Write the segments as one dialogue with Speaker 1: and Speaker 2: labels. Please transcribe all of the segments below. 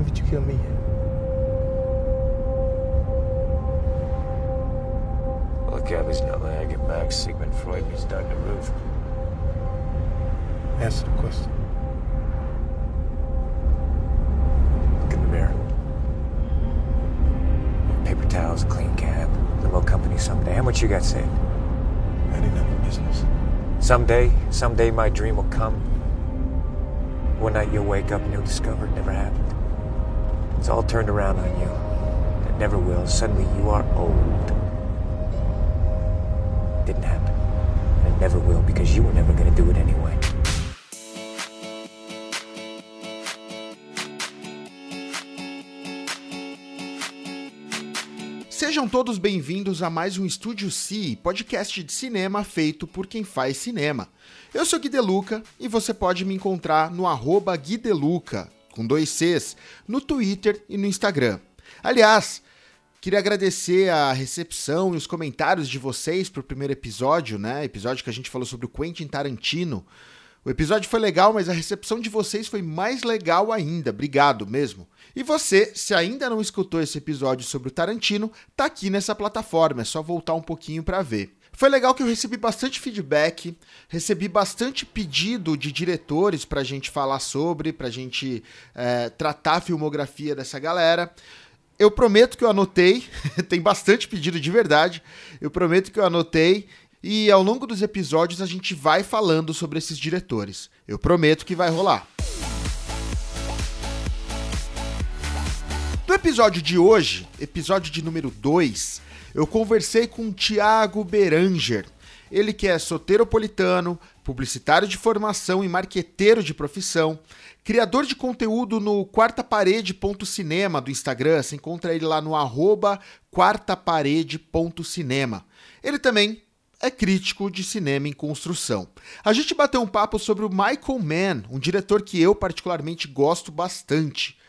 Speaker 1: Harvey you kill me.
Speaker 2: Well, the cabby's not letting I get back. Sigmund Freud needs Dr. Roof.
Speaker 1: Answer the question.
Speaker 2: Look in the mirror. Paper towels, clean cab, limo company someday. How much you got saved?
Speaker 1: That ain't none of business.
Speaker 2: Someday, someday my dream will come. One night you'll wake up and you'll discover it never happened. It's all turned around on you. It never will. Suddenly you are old. Didn't happen. And it never will because you were never going to do it anyway.
Speaker 3: Sejam todos bem-vindos a mais um Estúdio C, podcast de cinema feito por quem faz cinema. Eu sou Gui Deluca e você pode me encontrar no arroba Gui com dois Cs, no Twitter e no Instagram. Aliás, queria agradecer a recepção e os comentários de vocês pro primeiro episódio, né? Episódio que a gente falou sobre o Quentin Tarantino. O episódio foi legal, mas a recepção de vocês foi mais legal ainda. Obrigado mesmo. E você, se ainda não escutou esse episódio sobre o Tarantino, tá aqui nessa plataforma, é só voltar um pouquinho para ver. Foi legal que eu recebi bastante feedback, recebi bastante pedido de diretores pra gente falar sobre, pra gente é, tratar a filmografia dessa galera. Eu prometo que eu anotei, tem bastante pedido de verdade. Eu prometo que eu anotei e ao longo dos episódios a gente vai falando sobre esses diretores. Eu prometo que vai rolar. No episódio de hoje, episódio de número 2, eu conversei com o Thiago Beranger. Ele que é soteropolitano, publicitário de formação e marqueteiro de profissão, criador de conteúdo no quartaparede.cinema do Instagram, você encontra ele lá no arroba quartaparede.cinema. Ele também é crítico de cinema em construção. A gente bateu um papo sobre o Michael Mann, um diretor que eu particularmente gosto bastante.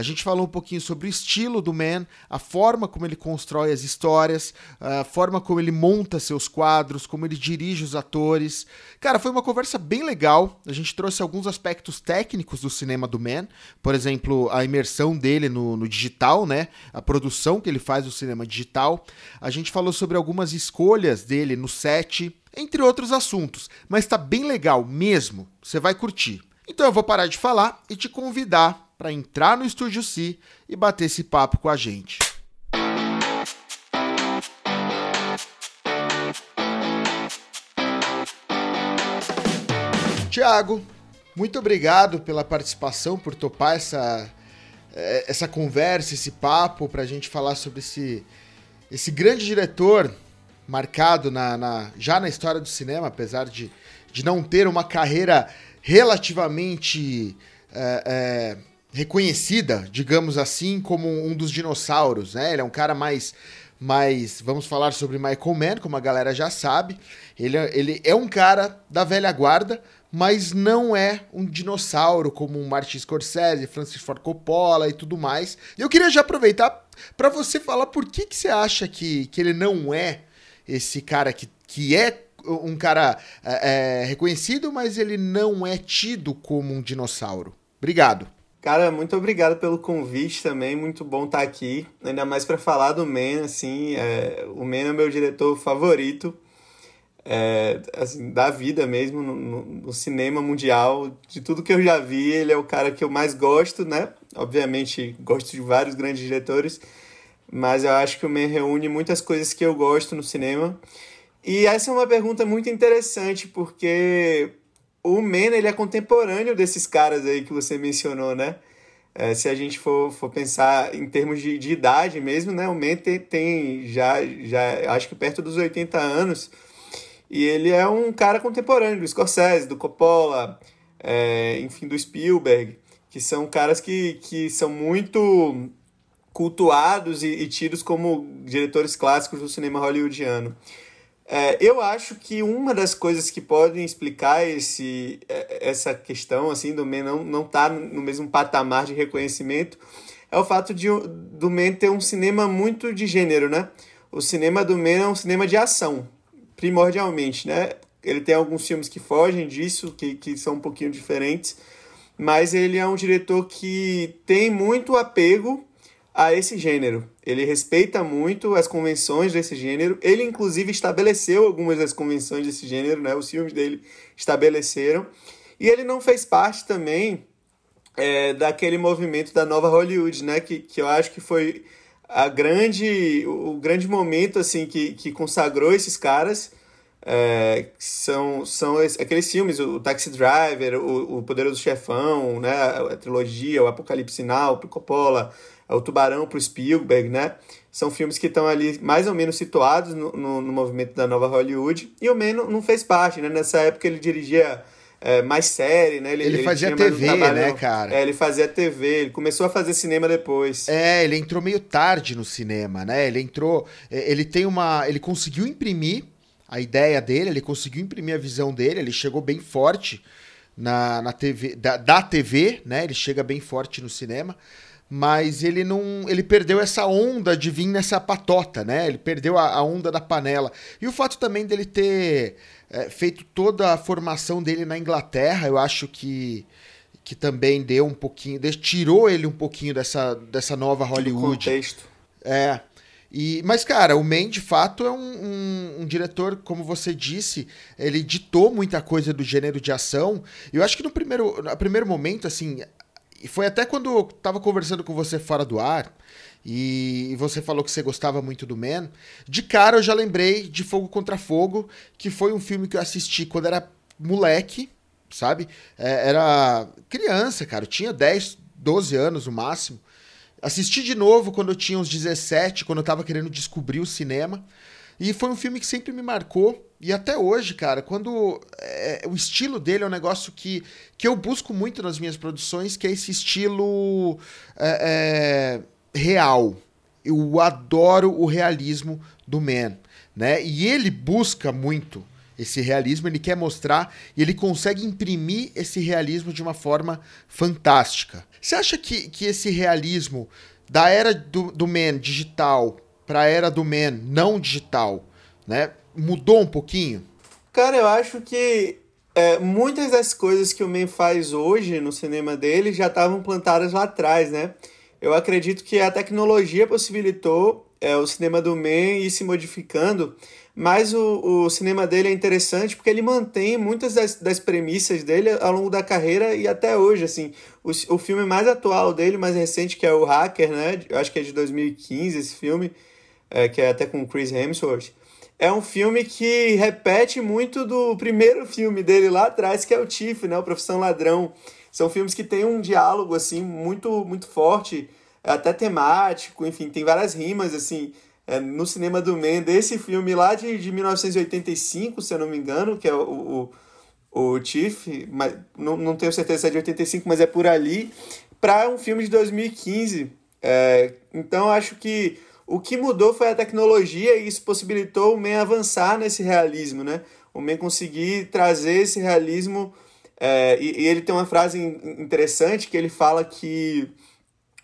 Speaker 3: A gente falou um pouquinho sobre o estilo do Man, a forma como ele constrói as histórias, a forma como ele monta seus quadros, como ele dirige os atores. Cara, foi uma conversa bem legal. A gente trouxe alguns aspectos técnicos do cinema do Man, por exemplo, a imersão dele no, no digital, né? A produção que ele faz do cinema digital. A gente falou sobre algumas escolhas dele no set, entre outros assuntos. Mas tá bem legal mesmo. Você vai curtir. Então eu vou parar de falar e te convidar para entrar no Estúdio C e bater esse papo com a gente. Tiago, muito obrigado pela participação, por topar essa, eh, essa conversa, esse papo, para a gente falar sobre esse, esse grande diretor marcado na, na, já na história do cinema, apesar de, de não ter uma carreira relativamente é, é, reconhecida, digamos assim, como um dos dinossauros, né? Ele é um cara mais mais, vamos falar sobre Michael Mann, como a galera já sabe. Ele, é, ele é um cara da velha guarda, mas não é um dinossauro como Martin Scorsese, Francis Ford Coppola e tudo mais. Eu queria já aproveitar para você falar por que, que você acha que, que ele não é esse cara que, que é um cara é, é, reconhecido, mas ele não é tido como um dinossauro. Obrigado.
Speaker 4: Cara, muito obrigado pelo convite também, muito bom estar aqui, ainda mais para falar do Man, assim, é, o Man é meu diretor favorito, é, assim, da vida mesmo, no, no, cinema mundial, de tudo que eu já vi, ele é o cara que eu mais gosto, né, obviamente gosto de vários grandes diretores, mas eu acho que o Man reúne muitas coisas que eu gosto no cinema, e essa é uma pergunta muito interessante, porque o Mena ele é contemporâneo desses caras aí que você mencionou, né? É, se a gente for, for pensar em termos de, de idade mesmo, né? O Men tem, tem, já, já, acho que perto dos 80 anos, e ele é um cara contemporâneo do Scorsese, do Coppola, é, enfim, do Spielberg, que são caras que, que são muito cultuados e, e tidos como diretores clássicos do cinema hollywoodiano. É, eu acho que uma das coisas que podem explicar esse, é, essa questão assim do Men não não estar tá no mesmo patamar de reconhecimento é o fato de do Men ter um cinema muito de gênero, né? O cinema do Men é um cinema de ação, primordialmente, né? Ele tem alguns filmes que fogem disso, que, que são um pouquinho diferentes, mas ele é um diretor que tem muito apego a esse gênero. Ele respeita muito as convenções desse gênero. Ele, inclusive, estabeleceu algumas das convenções desse gênero, né? Os filmes dele estabeleceram. E ele não fez parte também é, daquele movimento da nova Hollywood, né? Que, que eu acho que foi a grande, o grande momento assim que, que consagrou esses caras. É, são, são aqueles filmes, o Taxi Driver, o, o Poderoso Chefão, né, a, trilogia, o Apocalipse o Coppola, o Tubarão pro Spielberg, né? São filmes que estão ali mais ou menos situados no, no, no, movimento da nova Hollywood. E o Man não, não fez parte, né? Nessa época ele dirigia é, mais série, né?
Speaker 3: Ele, ele, ele fazia TV, um né, cara?
Speaker 4: É, ele fazia TV, ele começou a fazer cinema depois.
Speaker 3: É, ele entrou meio tarde no cinema, né? Ele entrou. É, ele tem uma. Ele conseguiu imprimir a ideia dele, ele conseguiu imprimir a visão dele, ele chegou bem forte na, na TV, da, da TV, né? Ele chega bem forte no cinema mas ele não. Ele perdeu essa onda de vir nessa patota, né? Ele perdeu a, a onda da panela. E o fato também dele ter é, feito toda a formação dele na Inglaterra, eu acho que, que também deu um pouquinho. Tirou ele um pouquinho dessa, dessa nova Hollywood.
Speaker 4: contexto.
Speaker 3: É. E, mas, cara, o Man, de fato, é um, um, um, diretor, como você disse, ele ditou muita coisa do gênero de ação. E eu acho que no primeiro, no primeiro momento, assim, e foi até quando eu tava conversando com você fora do ar, e você falou que você gostava muito do Man. De cara eu já lembrei de Fogo contra Fogo, que foi um filme que eu assisti quando era moleque, sabe? É, era criança, cara. Eu tinha 10, 12 anos no máximo. Assisti de novo quando eu tinha uns 17, quando eu tava querendo descobrir o cinema. E foi um filme que sempre me marcou. E até hoje, cara, quando. É, o estilo dele é um negócio que, que eu busco muito nas minhas produções, que é esse estilo é, é, real. Eu adoro o realismo do Man. Né? E ele busca muito esse realismo, ele quer mostrar e ele consegue imprimir esse realismo de uma forma fantástica. Você acha que, que esse realismo da era do, do Man digital para a era do Man não digital, né? Mudou um pouquinho?
Speaker 4: Cara, eu acho que é, muitas das coisas que o Man faz hoje no cinema dele já estavam plantadas lá atrás, né? Eu acredito que a tecnologia possibilitou é, o cinema do Man ir se modificando, mas o, o cinema dele é interessante porque ele mantém muitas das, das premissas dele ao longo da carreira e até hoje, assim. O, o filme mais atual dele, mais recente, que é o Hacker, né? Eu acho que é de 2015 esse filme, é, que é até com Chris Hemsworth, é um filme que repete muito do primeiro filme dele lá atrás, que é o Tiff, né, o Profissão Ladrão. São filmes que têm um diálogo assim muito muito forte, até temático, enfim, tem várias rimas assim. É, no cinema do Man, desse filme lá de, de 1985, se eu não me engano, que é o, o, o Tiff, mas não, não tenho certeza se é de 85, mas é por ali, para um filme de 2015. É, então acho que o que mudou foi a tecnologia e isso possibilitou o Man avançar nesse realismo, né? O Man conseguir trazer esse realismo. É, e, e, ele tem uma frase interessante que ele fala que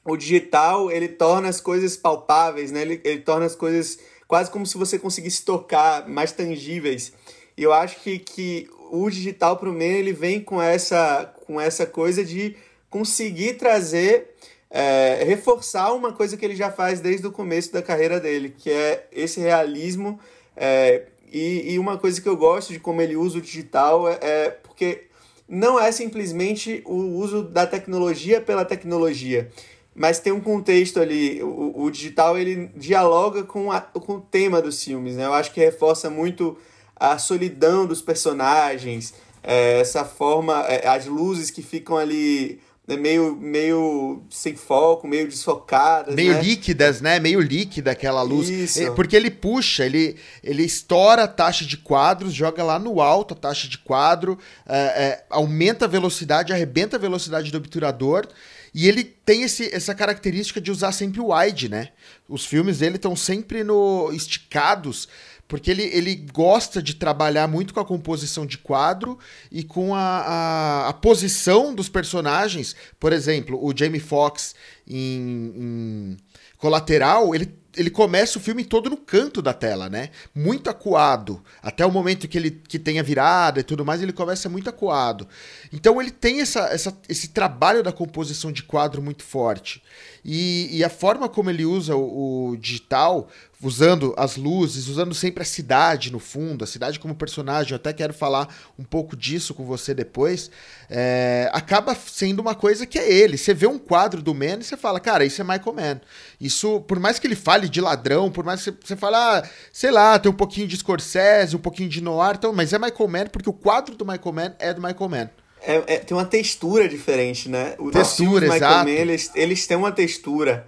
Speaker 4: o digital ele torna as coisas palpáveis, né? Ele, ele torna as coisas quase como se você conseguisse tocar, mais tangíveis. E eu acho que, que o digital para o Man ele vem com essa, com essa coisa de conseguir trazer é, reforçar uma coisa que ele já faz desde o começo da carreira dele, que é esse realismo. É, e, e, uma coisa que eu gosto de como ele usa o digital é, é porque não é simplesmente o uso da tecnologia pela tecnologia, mas tem um contexto ali. O, o digital ele dialoga com, a, com o tema dos filmes. Né? Eu acho que reforça muito a solidão dos personagens, é, essa forma, é, as luzes que ficam ali né, meio, meio sem foco, meio desfocadas.
Speaker 3: Meio
Speaker 4: né?
Speaker 3: líquidas, né? Meio líquida aquela luz.
Speaker 4: Isso.
Speaker 3: É, porque ele puxa, ele, ele estoura a taxa de quadros, joga lá no alto a taxa de quadro, é, é, aumenta a velocidade, arrebenta a velocidade do obturador. E ele tem esse, essa característica de usar sempre o wide, né? Os filmes dele estão sempre no esticados porque ele, ele gosta de trabalhar muito com a composição de quadro e com a, a, a posição dos personagens. Por exemplo, o Jamie Foxx em, em Colateral, ele ele começa o filme todo no canto da tela, né? Muito acuado. Até o momento que ele que tem a virada e tudo mais, ele começa muito acuado. Então ele tem essa, essa, esse trabalho da composição de quadro muito forte. E, e a forma como ele usa o, o digital usando as luzes, usando sempre a cidade no fundo, a cidade como personagem, eu até quero falar um pouco disso com você depois, é, acaba sendo uma coisa que é ele. Você vê um quadro do Man e você fala, cara, isso é Michael Mann. Isso, por mais que ele fale de ladrão, por mais que você, você fale, ah, sei lá, tem um pouquinho de Scorsese, um pouquinho de Noir, então, mas é Michael Mann porque o quadro do Michael Mann é do Michael Mann.
Speaker 4: É, é, tem uma textura diferente, né?
Speaker 3: O textura, exato. Mann,
Speaker 4: eles, eles têm uma textura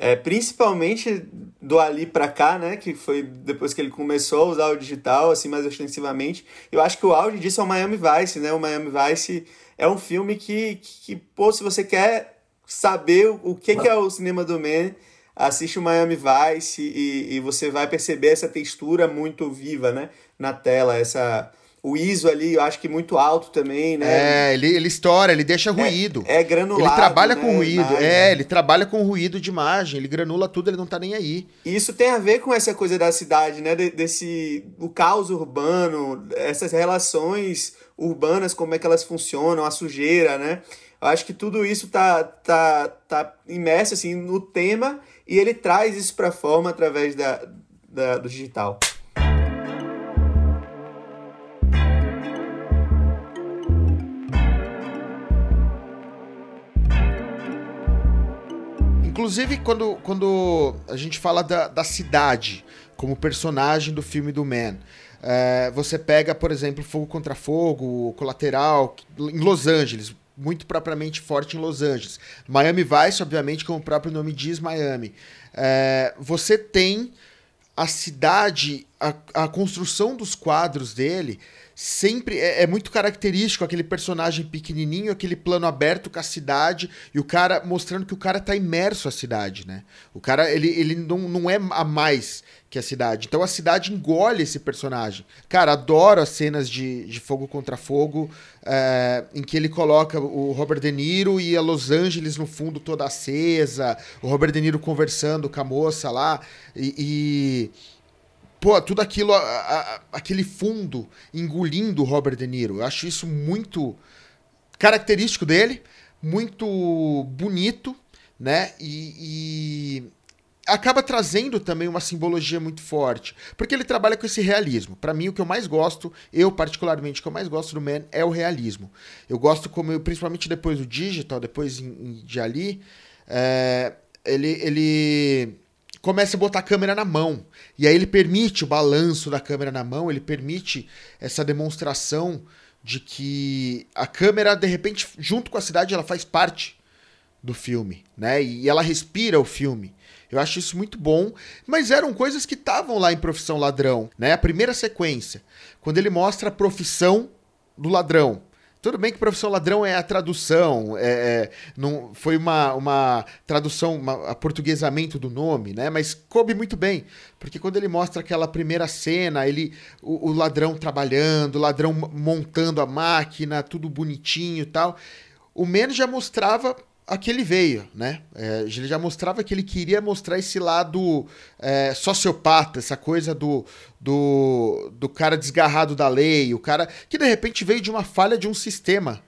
Speaker 4: é, principalmente do ali para cá, né, que foi depois que ele começou a usar o digital assim mais ostensivamente. Eu acho que o auge disso é o Miami Vice, né? O Miami Vice é um filme que, que, que pô, se você quer saber o que, que é o cinema do Man, assiste o Miami Vice e, e você vai perceber essa textura muito viva, né, na tela, essa o ISO ali, eu acho que muito alto também,
Speaker 3: né? É, ele, ele estoura, ele deixa ruído.
Speaker 4: É, é granulado.
Speaker 3: Ele trabalha
Speaker 4: né,
Speaker 3: com ruído. É, ele trabalha com ruído de imagem, ele granula tudo, ele não tá nem aí.
Speaker 4: E isso tem a ver com essa coisa da cidade, né? desse. o caos urbano, essas relações urbanas, como é que elas funcionam, a sujeira, né? Eu acho que tudo isso tá, tá, tá imerso assim, no tema e ele traz isso pra forma através da, da do digital.
Speaker 3: Inclusive, quando, quando a gente fala da, da cidade como personagem do filme do Man, é, você pega, por exemplo, Fogo contra Fogo, Colateral, em Los Angeles, muito propriamente forte em Los Angeles. Miami Vice, obviamente, como o próprio nome diz, Miami. É, você tem a cidade, a, a construção dos quadros dele sempre é, é, muito característico aquele personagem pequenininho, aquele plano aberto com a cidade e o cara mostrando que o cara tá imerso à cidade, né? O cara, ele, ele não, não é a mais que a cidade. Então a cidade engole esse personagem. Cara, adoro as cenas de, de Fogo contra Fogo, é, em que ele coloca o Robert De Niro e a Los Angeles no fundo toda acesa, o Robert De Niro conversando com a moça lá, e, e pô, tudo aquilo, a, a, aquele fundo engolindo o Robert De Niro. Eu acho isso muito característico dele, muito bonito, né? E, e, acaba trazendo também uma simbologia muito forte, porque ele trabalha com esse realismo. Para mim, o que eu mais gosto, eu particularmente, o que eu mais gosto do Man é o realismo. Eu gosto como, eu, principalmente depois do digital, depois de ali, é, ele, ele começa a botar a câmera na mão. E aí ele permite o balanço da câmera na mão, ele permite essa demonstração de que a câmera, de repente, junto com a cidade, ela faz parte do filme, né? E ela respira o filme. Eu acho isso muito bom, mas eram coisas que estavam lá em Profissão Ladrão, né? A primeira sequência, quando ele mostra a profissão do ladrão, tudo bem que profissão ladrão é a tradução, é, é, não, foi uma, uma tradução, uma, aportuguesamento do nome, né? Mas coube muito bem, porque quando ele mostra aquela primeira cena, ele, o, o ladrão trabalhando, o ladrão montando a máquina, tudo bonitinho e tal, o menos já mostrava a que ele veio, né? É, ele já mostrava que ele queria mostrar esse lado é, sociopata, essa coisa do, do, do cara desgarrado da lei, o cara que de repente veio de uma falha de um sistema,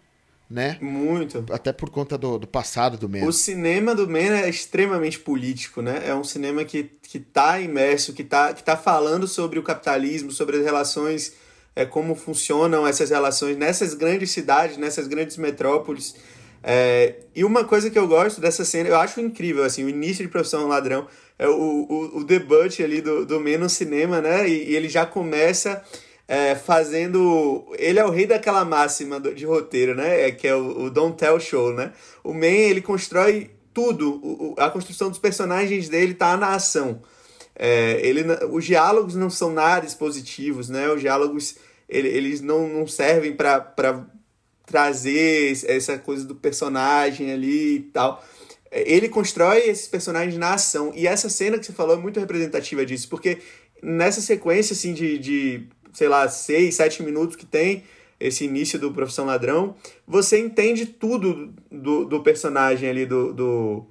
Speaker 3: né?
Speaker 4: Muito.
Speaker 3: Até por conta do, do passado do Mena.
Speaker 4: O cinema do Mena é extremamente político, né? É um cinema que, que tá imerso, que tá, que tá falando sobre o capitalismo, sobre as relações, é, como funcionam essas relações nessas grandes cidades, nessas grandes metrópoles. É, e uma coisa que eu gosto dessa cena, eu acho incrível, assim, o início de Profissão Ladrão, é o, o, o debut ali do, do Men no cinema, né? E, e ele já começa é, fazendo. Ele é o rei daquela máxima de roteiro, né? É, que é o, o Don't Tell Show, né? O Men, ele constrói tudo, o, a construção dos personagens dele tá na ação. É, ele, os diálogos não são nada expositivos, né? Os diálogos ele, eles não, não servem para trazer essa coisa do personagem ali e tal. Ele constrói esses personagens na ação. E essa cena que você falou é muito representativa disso, porque nessa sequência assim de, de sei lá, seis, sete minutos que tem esse início do Profissão Ladrão, você entende tudo do, do personagem ali, do, do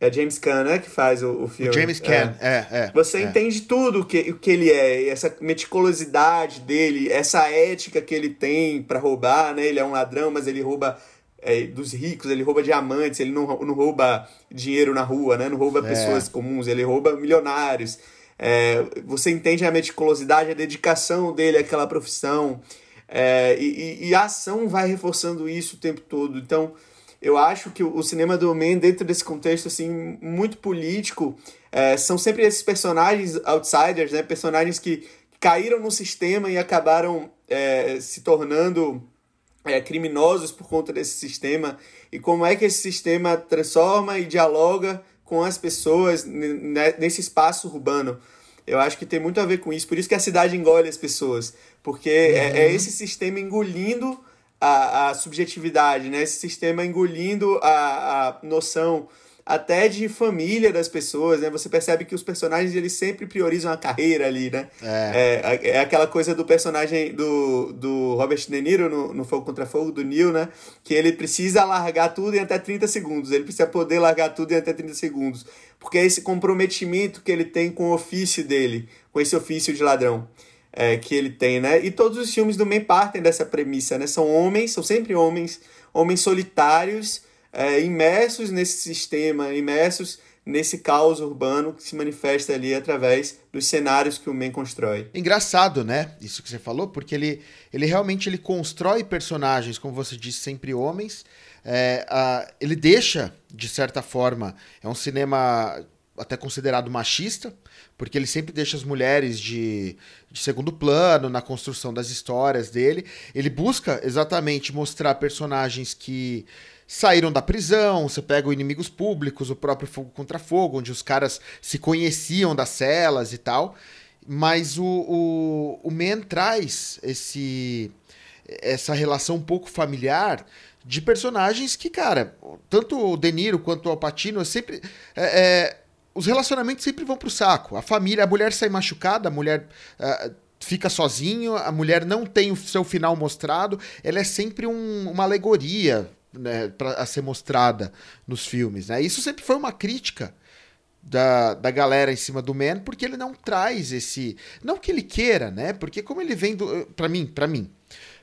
Speaker 4: É James Caan, né? Que faz o, o filme.
Speaker 3: O James Caan, é, é. é
Speaker 4: Você
Speaker 3: é.
Speaker 4: entende tudo o que, que ele é, essa meticulosidade dele, essa ética que ele tem para roubar, né? Ele é um ladrão, mas ele rouba é, dos ricos, ele rouba diamantes, ele não, não rouba dinheiro na rua, né? Não rouba
Speaker 3: É.
Speaker 4: pessoas comuns, ele rouba milionários. É, você entende a meticulosidade, a dedicação dele àquela profissão. É, e, e- e a ação vai reforçando isso o tempo todo. Então, eu acho que o cinema do Man, dentro desse contexto assim muito político, é, são sempre esses personagens outsiders, né? personagens que caíram no sistema e acabaram é, se tornando é, criminosos por conta desse sistema e como é que esse sistema transforma e dialoga com as pessoas né, nesse espaço urbano. Eu acho que tem muito a ver com isso. Por isso que a cidade engole as pessoas. Porque é, é esse sistema engolindo a, a subjetividade, né? Esse sistema engolindo a, a noção até de família das pessoas, né? Você percebe que os personagens eles sempre priorizam a carreira ali, né? É, é aquela coisa do personagem do, do Robert De Niro no, no Fogo Contra Fogo, do Neil, né? Que ele precisa largar tudo em até 30 segundos. Ele precisa poder largar tudo em até 30 segundos. Porque é esse comprometimento que ele tem com o ofício dele, com esse ofício de ladrão. É, que ele tem, né? E todos os filmes do Man partem dessa premissa, né? São homens, são sempre homens, homens solitários, é, imersos nesse sistema, imersos nesse caos urbano que se manifesta ali através dos cenários que o Man constrói.
Speaker 3: Engraçado, né? Isso que você falou, porque ele, ele realmente ele constrói personagens, como você disse, sempre homens. É, a- ele deixa, de certa forma, é um cinema até considerado machista, porque ele sempre deixa as mulheres de, de segundo plano na construção das histórias dele. Ele busca exatamente mostrar personagens que saíram da prisão, você pega o Inimigos Públicos, o próprio Fogo Contra Fogo, onde os caras se conheciam das celas e tal. Mas o, o, o Man traz esse, essa relação um pouco familiar de personagens que, cara, tanto o De Niro quanto o Alpatino, sempre. é, é, os relacionamentos sempre vão pro saco. A família, a mulher sai machucada, a mulher. ah, fica sozinho, a mulher não tem o seu final mostrado, ela é sempre um- uma alegoria né, pra, a ser mostrada nos filmes. Né? Isso sempre foi uma crítica da, da galera em cima do Man, porque ele não traz esse. Não que ele queira, né? Porque como ele vem do. Pra mim, pra mim.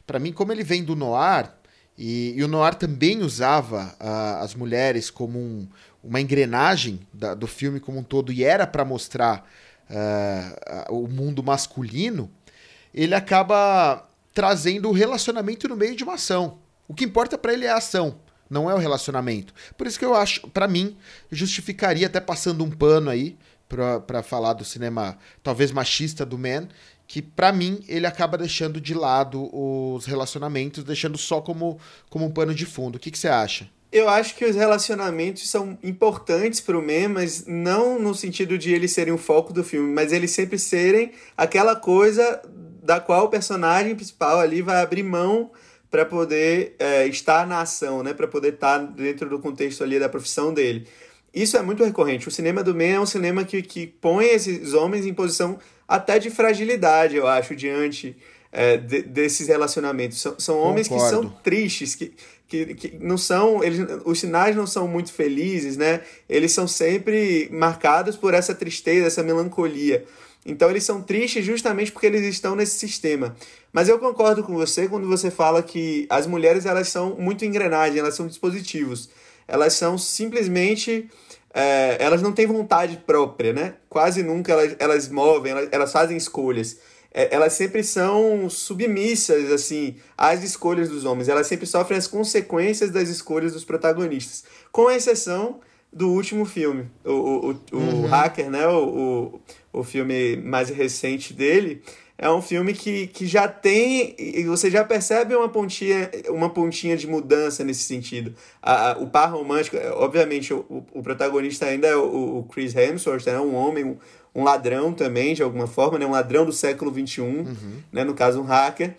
Speaker 3: Pra mim, como ele vem do Noir, e, e o Noir também usava ah, as mulheres como um- uma engrenagem da- do filme como um todo, e era pra mostrar ah, o mundo masculino, ele acaba trazendo o relacionamento no meio de uma ação. O que importa pra ele é a ação, não é o relacionamento. Por isso que eu acho, pra mim, justificaria até passando um pano aí pra falar do cinema talvez machista do Man, que pra mim ele acaba deixando de lado os relacionamentos, deixando só como, como um pano de fundo. O que que você acha?
Speaker 4: Eu acho que os relacionamentos são importantes para o Man, mas não no sentido de eles serem o foco do filme, mas eles sempre serem aquela coisa da qual o personagem principal ali vai abrir mão para poder é, estar na ação, né? Para poder estar dentro do contexto ali da profissão dele. Isso é muito recorrente. O cinema do Man é um cinema que, que põe esses homens em posição até de fragilidade, eu acho, diante é, de- desses relacionamentos. São, são homens que são
Speaker 3: Concordo.
Speaker 4: tristes, que, que, que não são. Eles, os sinais não são muito felizes, né? Eles são sempre marcados por essa tristeza, essa melancolia. Então eles são tristes justamente porque eles estão nesse sistema. Mas eu concordo com você quando você fala que as mulheres elas são muito engrenagem, elas são dispositivos. Elas são simplesmente. é, elas não têm vontade própria, né? Quase nunca elas, elas movem, elas, elas fazem escolhas. É, elas sempre são submissas, assim, às escolhas dos homens. Elas sempre sofrem as consequências das escolhas dos protagonistas. Com exceção do último filme. O, o, o, o Hacker, né? O, o, o filme mais recente dele. É um filme que, que já tem. E você já percebe uma pontinha, uma pontinha de mudança nesse sentido. A, a- o par romântico, é, obviamente, o, o, protagonista ainda é o, o Chris Hemsworth, né? um homem, um, um ladrão também, de alguma forma, né? um ladrão do século XXI, né? no caso, um hacker.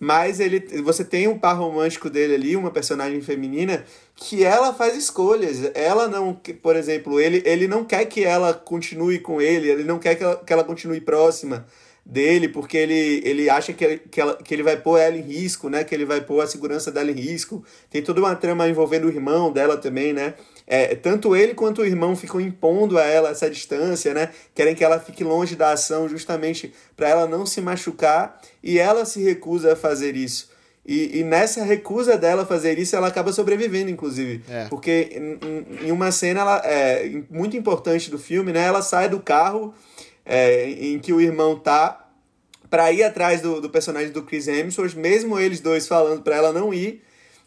Speaker 4: Mas ele, você tem um par romântico dele ali, uma personagem feminina, que ela faz escolhas. Ela não, por exemplo, ele, ele não quer que ela continue com ele, ele não quer que ela, que ela continue próxima dele, porque ele, ele acha que, que, ela, que ele vai pôr ela em risco, né? Que ele vai pôr a segurança dela em risco. Tem toda uma trama envolvendo o irmão dela também, né? É, tanto ele quanto o irmão ficam impondo a ela essa distância, né? Querem que ela fique longe da ação justamente para ela não se machucar e ela se recusa a fazer isso. E, e, nessa recusa dela fazer isso, ela acaba sobrevivendo, inclusive. É. Porque em, em, uma cena ela, é, muito importante do filme, né? Ela sai do carro é, em que o irmão tá para ir atrás do, do personagem do Chris Hemsworth, mesmo eles dois falando para ela não ir,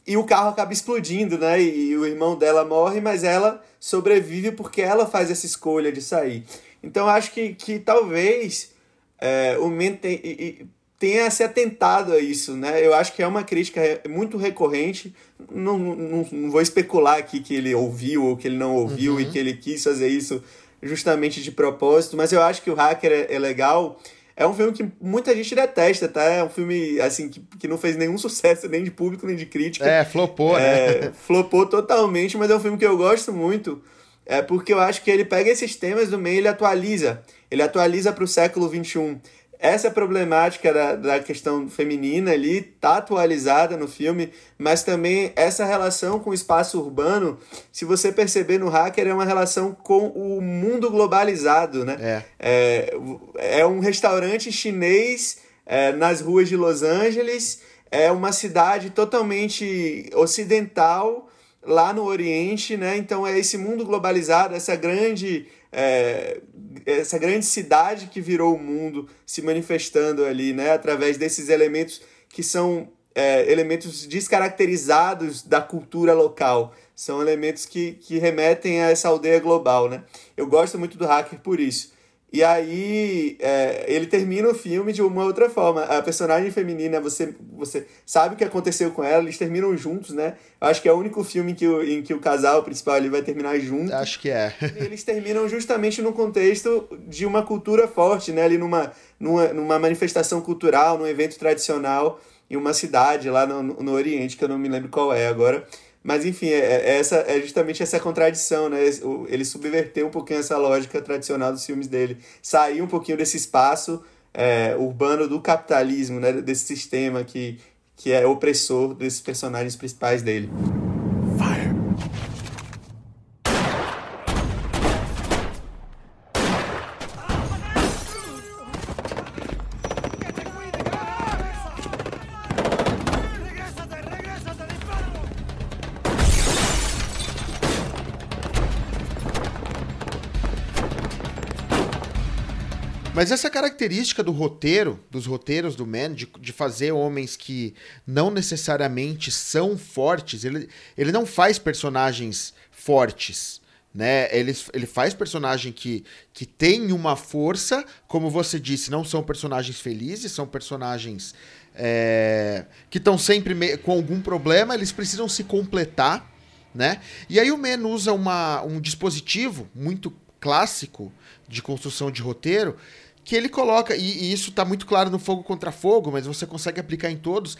Speaker 4: e o carro acaba explodindo, né? E, e, o irmão dela morre, mas ela sobrevive porque ela faz essa escolha de sair. Então acho que, que talvez é, o Men tem, tenha se atentado a isso, né? Eu acho que é uma crítica muito recorrente. Não, não, não vou especular aqui que ele ouviu ou que ele não ouviu uhum. e que ele quis fazer isso justamente de propósito, mas eu acho que o Hacker é, é legal. É um filme que muita gente detesta, tá? É um filme, assim, que, que não fez nenhum sucesso, nem de público, nem de crítica.
Speaker 3: É, flopou, é,
Speaker 4: né? Flopou totalmente, mas é um filme que eu gosto muito. É porque eu acho que ele pega esses temas do meio e ele atualiza. Ele atualiza para o século XXI essa problemática da, da questão feminina ali tá atualizada no filme, mas também essa relação com o espaço urbano, se você perceber no Hacker, é uma relação com o mundo globalizado, né?
Speaker 3: É,
Speaker 4: é, é um restaurante chinês é, nas ruas de Los Angeles, é uma cidade totalmente ocidental lá no Oriente, né? Então é esse mundo globalizado, essa grande é, essa grande cidade que virou o mundo se manifestando ali, né, através desses elementos que são é, elementos descaracterizados da cultura local. São elementos que, que remetem a essa aldeia global, né? Eu gosto muito do Hacker por isso. E aí é, ele termina o filme de uma outra forma. A personagem feminina, você, você sabe o que aconteceu com ela, eles terminam juntos, né? Eu acho que é o único filme em que o, em que o casal principal ele vai terminar junto.
Speaker 3: Acho que é.
Speaker 4: e eles terminam justamente no contexto de uma cultura forte, né? Ali numa, numa, numa manifestação cultural, num evento tradicional em uma cidade lá no, no Oriente, que eu não me lembro qual é agora. Mas enfim, é, é, essa, é justamente essa contradição, né? Ele subverteu um pouquinho essa lógica tradicional dos filmes dele. Sair um pouquinho desse espaço é, urbano do capitalismo, né? Desse sistema que, que é opressor desses personagens principais dele.
Speaker 3: Mas essa característica do roteiro, dos roteiros do Man, de, de fazer homens que não necessariamente são fortes, ele, ele não faz personagens fortes. Né? Ele, ele faz personagem que, que tem uma força, como você disse, não são personagens felizes, são personagens é, que estão sempre com algum problema, eles precisam se completar. Né? E aí o Man usa uma, um dispositivo muito clássico de construção de roteiro que ele coloca, e, e isso está muito claro no Fogo contra Fogo, mas você consegue aplicar em todos.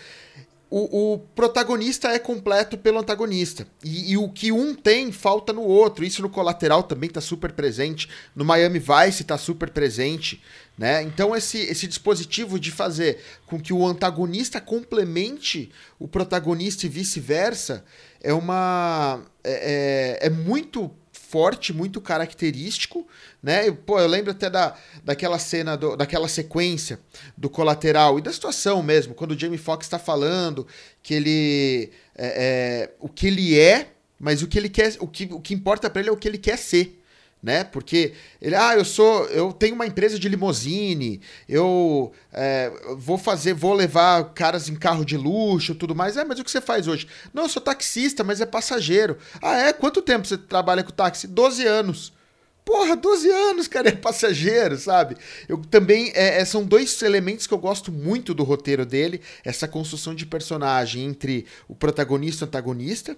Speaker 3: O, o protagonista é completo pelo antagonista. E, e, o que um tem, falta no outro. Isso no colateral também está super presente. No Miami Vice está super presente. Né? Então, esse, esse dispositivo de fazer com que o antagonista complemente o protagonista e vice-versa é uma. É, é, é muito forte, muito característico, né? Eu, pô, eu lembro até da, daquela cena, do, daquela sequência do colateral e da situação mesmo, quando o Jamie Foxx está falando que ele. É, é, o que ele é, mas o que ele quer. O que, o que importa para ele é o que ele quer ser né? Porque ele, ah, eu sou, eu tenho uma empresa de limousine, eu é, vou fazer, vou levar caras em carro de luxo, tudo mais. É, mas o que você faz hoje? Não, eu sou taxista, mas é passageiro. Ah, é? Quanto tempo você trabalha com táxi? 12 anos. Porra, 12 anos, cara, é passageiro, sabe? Eu também. É, é, são dois elementos que eu gosto muito do roteiro dele: essa construção de personagem entre o protagonista e o antagonista,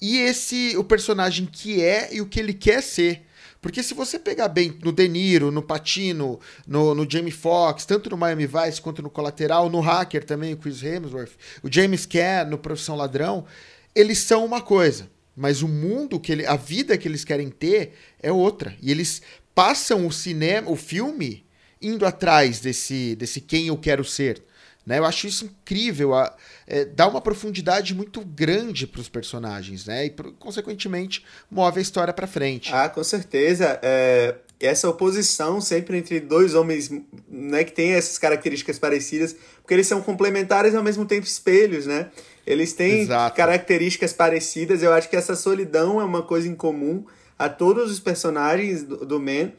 Speaker 3: e esse o personagem que é e o que ele quer ser. Porque se você pegar bem no De Niro, no Patino, no, no Jamie Foxx, tanto no Miami Vice quanto no Colateral, no Hacker também, o Chris Hemsworth, o James Caan no Profissão Ladrão, eles são uma coisa. Mas o mundo, que ele, a vida que eles querem ter é outra. E eles passam o cinema, o filme, indo atrás desse, desse quem eu quero ser. Né? Eu acho isso incrível, a, é, dá uma profundidade muito grande para os personagens, né? E, consequentemente, move a história para frente.
Speaker 4: Ah, com certeza. É, essa oposição sempre entre dois homens né, que têm essas características parecidas, porque eles são complementares e ao mesmo tempo espelhos, né? Eles têm Exato. características parecidas. Eu acho que essa solidão é uma coisa em comum a todos os personagens do, do Man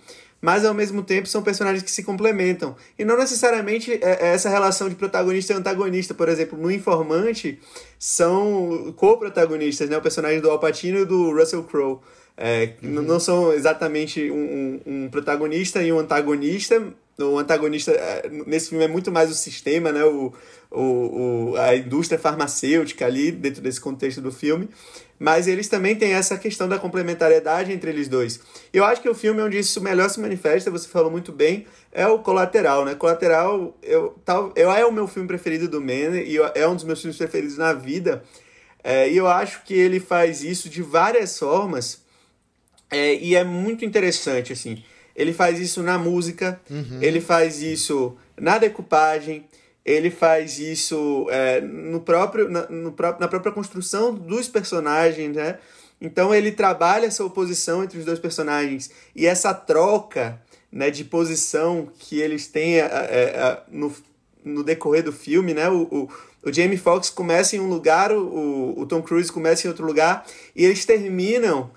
Speaker 4: mas ao mesmo tempo são personagens que se complementam. E não necessariamente é, é essa relação de protagonista e antagonista. Por exemplo, no Informante são co-protagonistas, né? O personagem do Al Pacino e do Russell Crowe. É, uhum. Não são exatamente um, um, um, protagonista e um antagonista. O antagonista é, nesse filme é muito mais o sistema, né? o, o, o, a indústria farmacêutica ali dentro desse contexto do filme mas eles também têm essa questão da complementariedade entre eles dois. Eu acho que o filme onde isso melhor se manifesta, você falou muito bem, é o Colateral, né? Colateral eu, tal, eu, é o meu filme preferido do Man e é um dos meus filmes preferidos na vida. É, e eu acho que ele faz isso de várias formas é, e é muito interessante, assim. Ele faz isso na música, uhum. ele faz isso na decupagem, ele faz isso é, no próprio, na, no próprio, na própria construção dos personagens, né? Então ele trabalha essa oposição entre os dois personagens e essa troca né, de posição que eles têm é, é, no, no decorrer do filme, né? O, o, o Jamie Foxx começa em um lugar, o, o Tom Cruise começa em outro lugar e eles terminam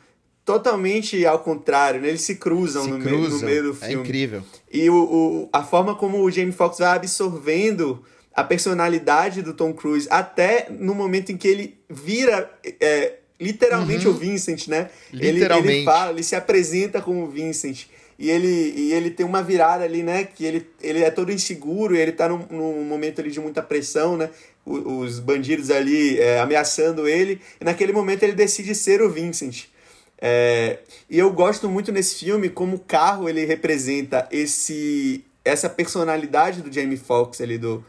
Speaker 4: totalmente ao contrário, né? Eles se cruzam, se no, cruzam. Meio, no meio do é filme.
Speaker 3: É incrível.
Speaker 4: E o, o, a forma como o Jamie Foxx vai absorvendo a personalidade do Tom Cruise até no momento em que ele vira é, literalmente uhum. o Vincent, né? Literalmente. Ele, ele fala, ele se apresenta como o Vincent. E ele, e ele tem uma virada ali, né? Que ele, ele é todo inseguro, e ele tá num, num momento ali de muita pressão, né? Os, os bandidos ali é, ameaçando ele. E naquele momento ele decide ser o Vincent. É, e eu gosto muito nesse filme como o carro ele representa esse essa personalidade do Jamie Foxx ali do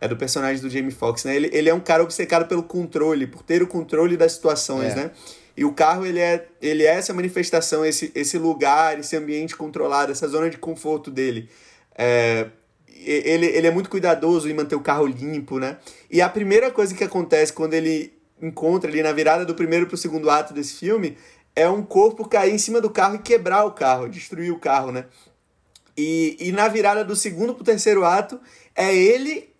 Speaker 4: é do personagem do Jamie Foxx, né? Ele, ele é um cara obcecado pelo controle, por ter o controle das situações, é. né? E o carro ele é, ele é essa manifestação, esse, esse lugar, esse ambiente controlado, essa zona de conforto dele. É, ele, ele é muito cuidadoso em manter o carro limpo, né? E a primeira coisa que acontece quando ele encontra ali na virada do primeiro para o segundo ato desse filme é um corpo cair em cima do carro e quebrar o carro, destruir o carro, né? E, e na virada do segundo para o terceiro ato, é ele,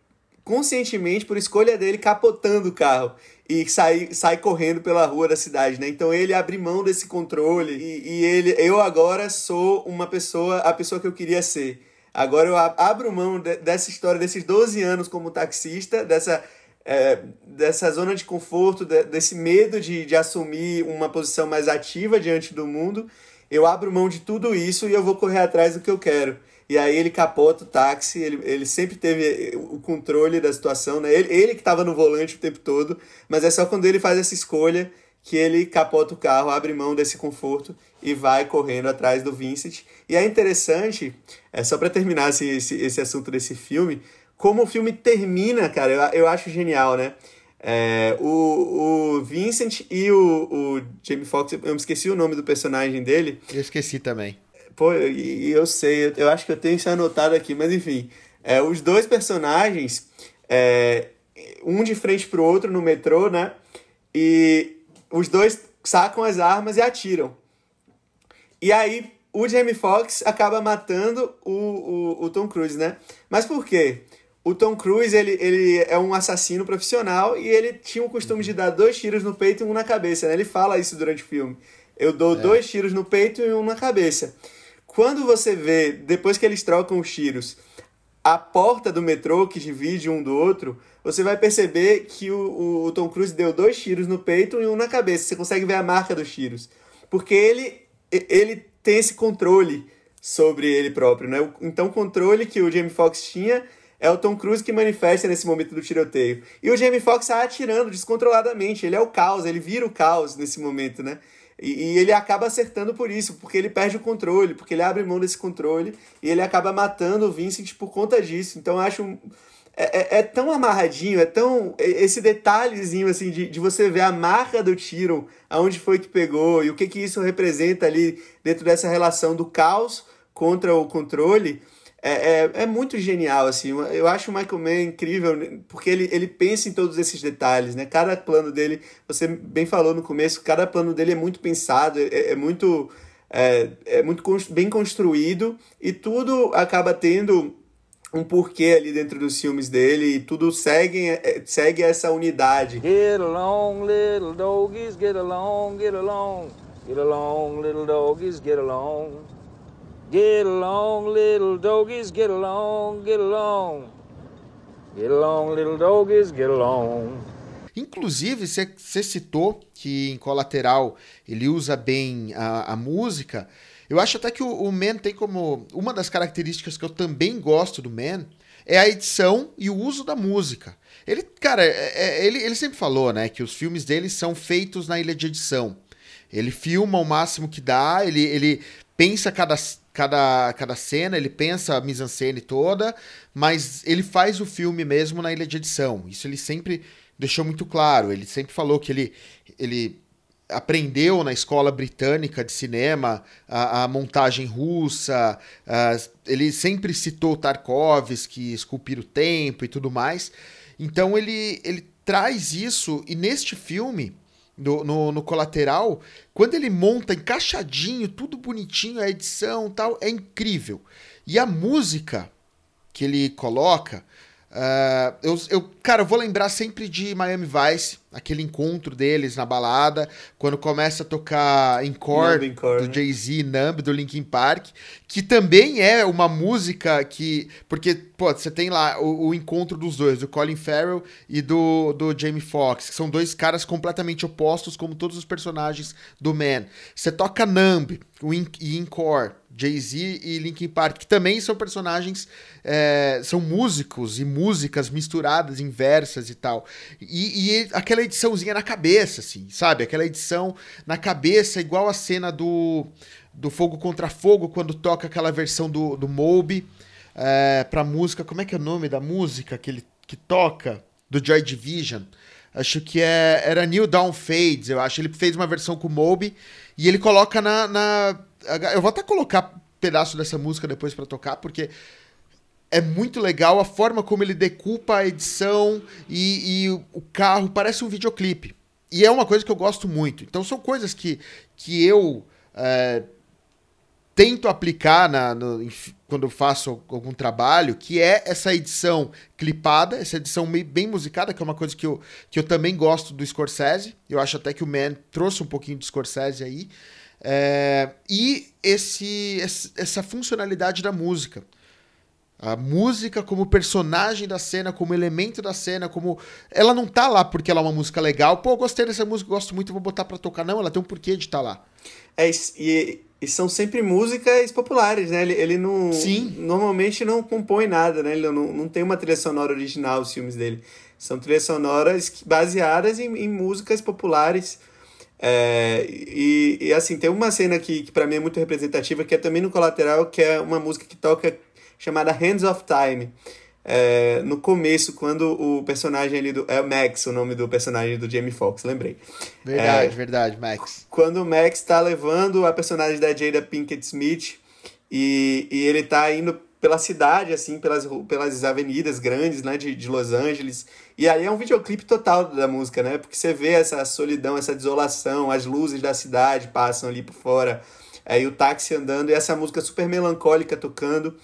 Speaker 4: conscientemente, por escolha dele, capotando o carro e sai, sai correndo pela rua da cidade, né? Então ele abre mão desse controle e, e ele, eu agora sou uma pessoa, a pessoa que eu queria ser. Agora eu abro mão de, dessa história, desses 12 anos como taxista, dessa é, dessa zona de conforto, de, desse medo de, de assumir uma posição mais ativa diante do mundo, eu abro mão de tudo isso e eu vou correr atrás do que eu quero. E aí ele capota o táxi, ele, ele sempre teve o controle da situação, né? Ele, ele que estava no volante o tempo todo, mas é só quando ele faz essa escolha que ele capota o carro, abre mão desse conforto e vai correndo atrás do Vincent. E é interessante, é só para terminar esse, esse, esse assunto desse filme, como o filme termina, cara, eu, eu acho genial, né? É, o, o Vincent e o, o Jamie Foxx, eu me esqueci o nome do personagem dele.
Speaker 3: Eu esqueci também.
Speaker 4: Pô, e eu sei, eu acho que eu tenho isso anotado aqui, mas enfim. É, os dois personagens, é, um de frente pro outro no metrô, né? E os dois sacam as armas e atiram. E aí o Jamie Foxx acaba matando o, o, o Tom Cruise, né? Mas por quê? O Tom Cruise ele, ele é um assassino profissional e ele tinha o costume de dar dois tiros no peito e um na cabeça. Né? Ele fala isso durante o filme. Eu dou é. dois tiros no peito e um na cabeça. Quando você vê, depois que eles trocam os tiros, a porta do metrô que divide um do outro, você vai perceber que o, o Tom Cruise deu dois tiros no peito e um na cabeça. Você consegue ver a marca dos tiros. Porque ele, ele tem esse controle sobre ele próprio. Né? Então, o controle que o Jamie Foxx tinha é o Tom Cruise que manifesta nesse momento do tiroteio. E o Jamie Foxx está atirando descontroladamente. Ele é o caos, ele vira o caos nesse momento, né? E, e, ele acaba acertando por isso, porque ele perde o controle, porque ele abre mão desse controle e ele acaba matando o Vincent por conta disso. Então eu acho. É, é, é tão amarradinho, é tão. Esse detalhezinho assim de, de você ver a marca do tiro, aonde foi que pegou e o que, que isso representa ali dentro dessa relação do caos contra o controle é, é, é, muito genial, assim. Eu acho o Michael Mann incrível, porque ele, ele pensa em todos esses detalhes, né? Cada plano dele, você bem falou no começo, cada plano dele é muito pensado, é, é muito, é, é muito bem construído e tudo acaba tendo um porquê ali dentro dos filmes dele e tudo segue, é, segue essa unidade.
Speaker 5: Get along, little doggies, get along, get along. Get along, little doggies, get along. Get along, little doggies, get along, get along. Get along, little doggies, get along.
Speaker 3: Inclusive, você citou que em colateral ele usa bem a, a música. Eu acho até que o, o Man tem como. Uma das características que eu também gosto do Man é a edição e o uso da música. Ele, cara, é, é, ele, ele sempre falou, né, que os filmes dele são feitos na ilha de edição. Ele filma o máximo que dá, ele, ele pensa cada, cada, cada cena, ele pensa a mise-en-scène toda, mas ele faz o filme mesmo na ilha de edição. Isso ele sempre deixou muito claro. Ele sempre falou que ele, ele aprendeu na escola britânica de cinema a, a montagem russa. A, ele sempre citou Tarkovsky, Esculpir o Tempo e tudo mais. Então ele, ele traz isso e neste filme no, no, colateral, quando ele monta encaixadinho, tudo bonitinho, a edição tal, é incrível. E a música que ele coloca, uh, eu, eu, cara, eu vou lembrar sempre de Miami Vice, aquele encontro deles na balada, quando começa a tocar Encore, Encore do né? Jay-Z, Numb, do Linkin Park, que também é uma música que... Porque, pô, você tem lá o, o, encontro dos dois, do Colin Farrell e do, do Jamie Foxx, que são dois caras completamente opostos, como todos os personagens do Man. Você toca Numb e Encore, Jay-Z e Linkin Park, que também são personagens, é, são músicos e músicas misturadas, inversas e tal. E, e aquela ediçãozinha na cabeça, assim, sabe? Aquela edição na cabeça, igual a cena do, do Fogo Contra Fogo, quando toca aquela versão do, do Moby é, pra música. Como é que é o nome da música que ele que toca? Do Joy Division. Acho que é, era New Down Fades, eu acho. Ele fez uma versão com o Moby e ele coloca na, na. Eu vou até colocar pedaço dessa música depois para tocar, porque é muito legal a forma como ele decupa a edição e, e, o carro parece um videoclipe. E é uma coisa que eu gosto muito. Então são coisas que, que eu é, tento aplicar na, no, quando eu faço algum trabalho, que é essa edição clipada, essa edição bem musicada, que é uma coisa que eu, que eu também gosto do Scorsese. Eu acho até que o Man trouxe um pouquinho do Scorsese aí. É, e esse, essa funcionalidade da música a música como personagem da cena, como elemento da cena, como. Ela não tá lá porque ela é uma música legal. Pô, gostei dessa música, gosto muito, vou botar pra tocar. Não, ela tem um porquê de estar tá lá.
Speaker 4: É, e, e, são sempre músicas populares, né? Ele, ele não.
Speaker 3: Sim.
Speaker 4: Normalmente não compõe nada, né? Ele não, não tem uma trilha sonora original, os filmes dele. São trilhas sonoras baseadas em, em músicas populares. É, e, e, assim, tem uma cena que, que para mim é muito representativa, que é também no colateral, que é uma música que toca chamada Hands of Time. É, no começo, quando o personagem ali do. É o Max, o nome do personagem do Jamie Foxx, lembrei.
Speaker 3: Verdade, é, verdade, Max.
Speaker 4: Quando o Max tá levando a personagem da Jada Pinkett Smith e, e ele tá indo pela cidade, assim, pelas, pelas avenidas grandes, né, de, de Los Angeles. E aí é um videoclipe total da música, né? Porque você vê essa solidão, essa desolação, as luzes da cidade passam ali por fora, aí o táxi andando e essa música super melancólica tocando.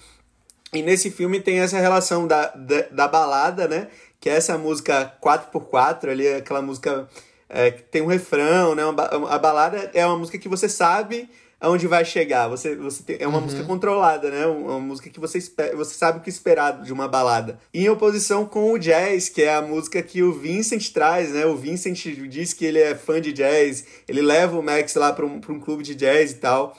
Speaker 4: E nesse filme tem essa relação da, da, da balada, né? Que é essa música 4x4, ali, aquela música é, que tem um refrão, né? Uma, a balada é uma música que você sabe aonde vai chegar. Você, você tem, é uma uhum. música controlada, né? Uma música que você, espera, você sabe o que esperar de uma balada. Em oposição com o jazz, que é a música que o Vincent traz, né? O Vincent diz que ele é fã de jazz, ele leva o Max lá para um, um clube de jazz e tal.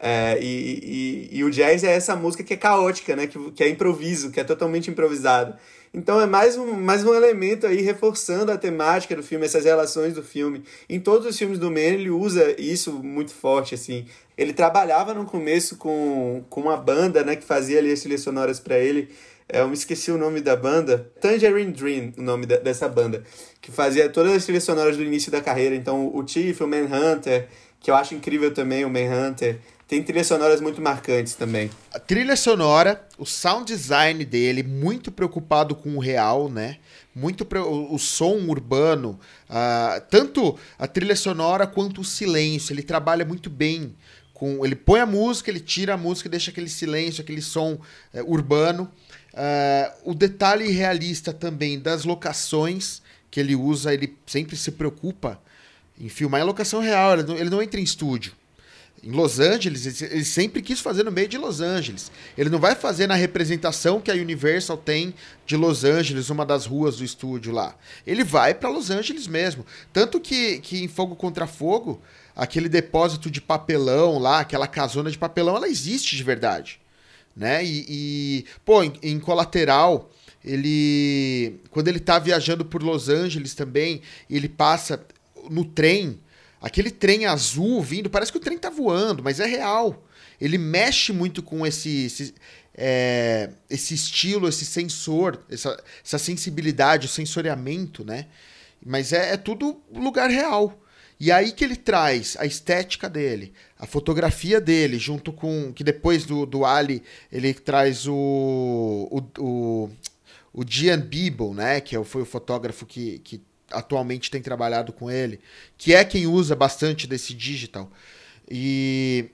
Speaker 4: É, e, e, e, o jazz é essa música que é caótica, né? Que, que é improviso, que é totalmente improvisado. Então é mais um, mais um elemento aí reforçando a temática do filme, essas relações do filme. Em todos os filmes do Man ele usa isso muito forte, assim. Ele trabalhava no começo com, com uma banda, né? Que fazia ali as trilhas sonoras para ele. É, eu me esqueci o nome da banda. Tangerine Dream, o nome da, dessa banda. Que fazia todas as trilhas sonoras do início da carreira. Então o Tiff, o Manhunter, que eu acho incrível também, o Manhunter tem trilhas sonoras muito marcantes também.
Speaker 3: A trilha sonora, o sound design dele, muito preocupado com o real, né? Muito pre... o, som urbano, uh, tanto a trilha sonora quanto o silêncio, ele trabalha muito bem com, ele põe a música, ele tira a música, deixa aquele silêncio, aquele som uh, urbano. Uh, o detalhe realista também das locações que ele usa, ele sempre se preocupa em filmar em locação real, ele não, ele não entra em estúdio em Los Angeles, ele sempre quis fazer no meio de Los Angeles. Ele não vai fazer na representação que a Universal tem de Los Angeles, uma das ruas do estúdio lá. Ele vai para Los Angeles mesmo. Tanto que, que em Fogo Contra Fogo, aquele depósito de papelão lá, aquela casona de papelão, ela existe de verdade. Né? E, e pô, em, em Colateral, ele. Quando ele tá viajando por Los Angeles também, ele passa no trem Aquele trem azul vindo, parece que o trem tá voando, mas é real. Ele mexe muito com esse, esse, é, esse estilo, esse sensor, essa, essa sensibilidade, o sensoriamento, né? Mas é, é tudo lugar real. E aí que ele traz a estética dele, a fotografia dele, junto com. Que depois do, do Ali ele traz o. O, o, o Gian Beeble, né? Que é foi o fotógrafo que, que atualmente tem trabalhado com ele, que é quem usa bastante desse digital. E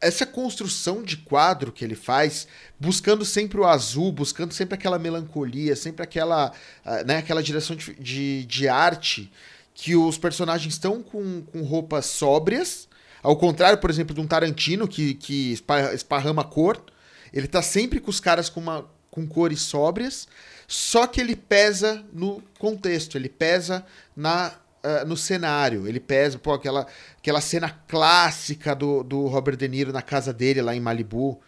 Speaker 3: essa construção de quadro que ele faz, buscando sempre o azul, buscando sempre aquela melancolia, sempre aquela, ah, né, aquela direção de, de, de arte que os personagens estão com, com roupas sóbrias, ao contrário, por exemplo, de um Tarantino que, que esparrama cor, ele tá sempre com os caras com, uma, com cores sóbrias, só que ele pesa no contexto, ele pesa na, uh, no cenário, ele pesa, pô, aquela, aquela cena clássica do, do Robert De Niro na casa dele lá em Malibu,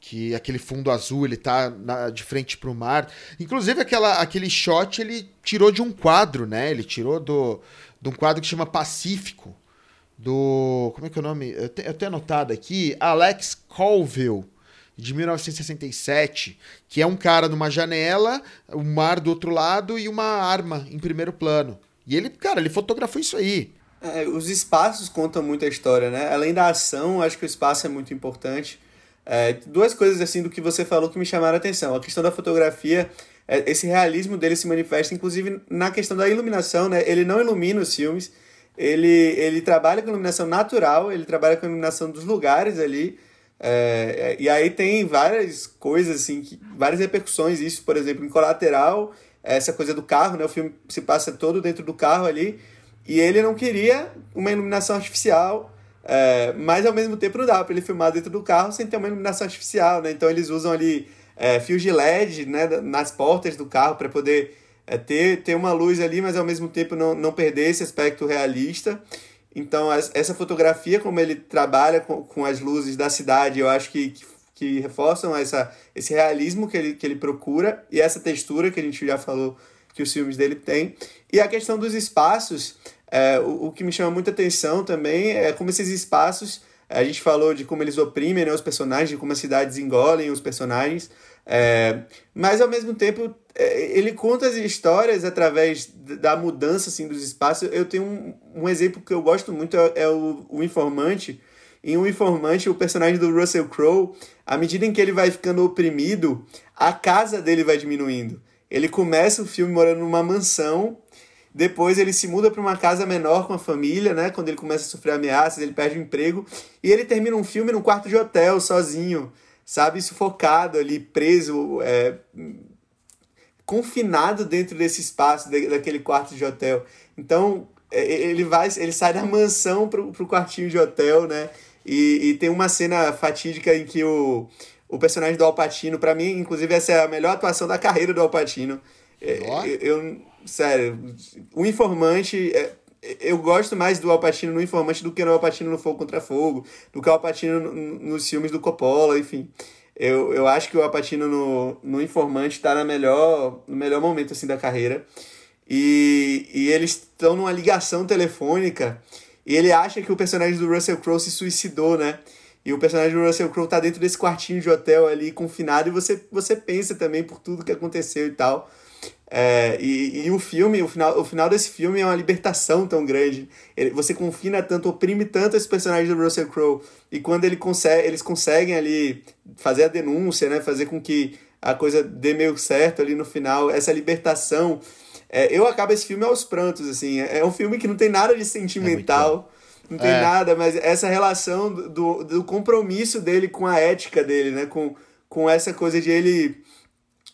Speaker 3: que aquele fundo azul, ele tá na, de frente pro mar. Inclusive, aquela, aquele shot ele tirou de um quadro, né? Ele tirou do, de um quadro que chama Pacífico, do... como é que é o nome? Eu, te, eu tenho anotado aqui, Alex Colville de 1967, que é um cara numa janela, o mar do outro lado e uma arma em primeiro plano. E ele, cara, ele fotografou isso aí.
Speaker 4: É, os espaços contam muito a história, né? Além da ação, acho que o espaço é muito importante. É, duas coisas assim do que você falou que me chamaram a atenção. A questão da fotografia, é, esse realismo dele se manifesta, inclusive, na questão da iluminação, né? Ele não ilumina os filmes, ele, ele trabalha com iluminação natural, ele trabalha com iluminação dos lugares ali. É, e aí tem várias coisas, assim, que, várias repercussões. Isso, por exemplo, em Colateral, essa coisa do carro, né? O filme se passa todo dentro do carro ali. E ele não queria uma iluminação artificial, é, mas ao mesmo tempo não dá para ele filmar dentro do carro sem ter uma iluminação artificial, né? Então eles usam ali é, fios de LED né, nas portas do carro para poder é, ter, ter uma luz ali, mas ao mesmo tempo não, não perder esse aspecto realista. Então, essa fotografia, como ele trabalha com, com as luzes da cidade, eu acho que, que, que, reforçam essa, esse realismo que ele, que ele procura e essa textura que a gente já falou que os filmes dele têm. E a questão dos espaços, é, o, o que me chama muita atenção também é como esses espaços, a gente falou de como eles oprimem né, os personagens, de como as cidades engolem os personagens, é, mas ao mesmo tempo é, ele conta as histórias através da mudança assim, dos espaços. Eu tenho um, um exemplo que eu gosto muito, é, é o, o Informante. Em um Informante, o personagem do Russell Crowe, à medida em que ele vai ficando oprimido, a casa dele vai diminuindo. Ele começa o filme morando numa mansão, depois ele se muda para uma casa menor com a família, né? Quando ele começa a sofrer ameaças, ele perde o emprego. E ele termina um filme num quarto de hotel, sozinho sabe, sufocado ali, preso, é, confinado dentro desse espaço, daquele quarto de hotel. Então, é, ele vai, ele sai da mansão pro, pro quartinho de hotel, né? E, e tem uma cena fatídica em que o, o personagem do Alpatino, para mim, inclusive, essa é a melhor atuação da carreira do Alpatino. É, eu, eu, sério, o informante é, eu gosto mais do Alpatino no Informante do que no Alpatino no Fogo Contra Fogo, do que o Alpatino nos filmes do Coppola, enfim. Eu, eu acho que o Alpatino no, no Informante está melhor, no melhor momento assim da carreira. E, e eles estão numa ligação telefônica e ele acha que o personagem do Russell Crowe se suicidou, né? E o personagem do Russell Crowe tá dentro desse quartinho de hotel ali, confinado, e você, você pensa também por tudo que aconteceu e tal. É, e, e o filme, o final, o final desse filme é uma libertação tão grande. Ele, você confina tanto, oprime tanto esse personagem do Russell Crowe. E quando ele consegue, eles conseguem ali fazer a denúncia, né? Fazer com que a coisa dê meio certo ali no final, essa libertação. É, eu acabo esse filme aos prantos, assim. É um filme que não tem nada de sentimental. É não tem é. nada, mas essa relação do, do compromisso dele com a ética dele, né? Com, com essa coisa de ele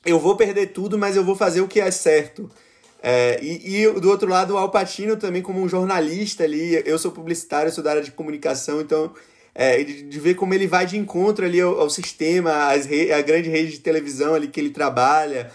Speaker 4: eu vou perder tudo, mas eu vou fazer o que é certo. É, e, e, do outro lado, o Alpatino também como um jornalista ali, eu sou publicitário, sou da área de comunicação, então é, de, de, ver como ele vai de encontro ali ao, ao sistema, às re, a grande rede de televisão ali que ele trabalha,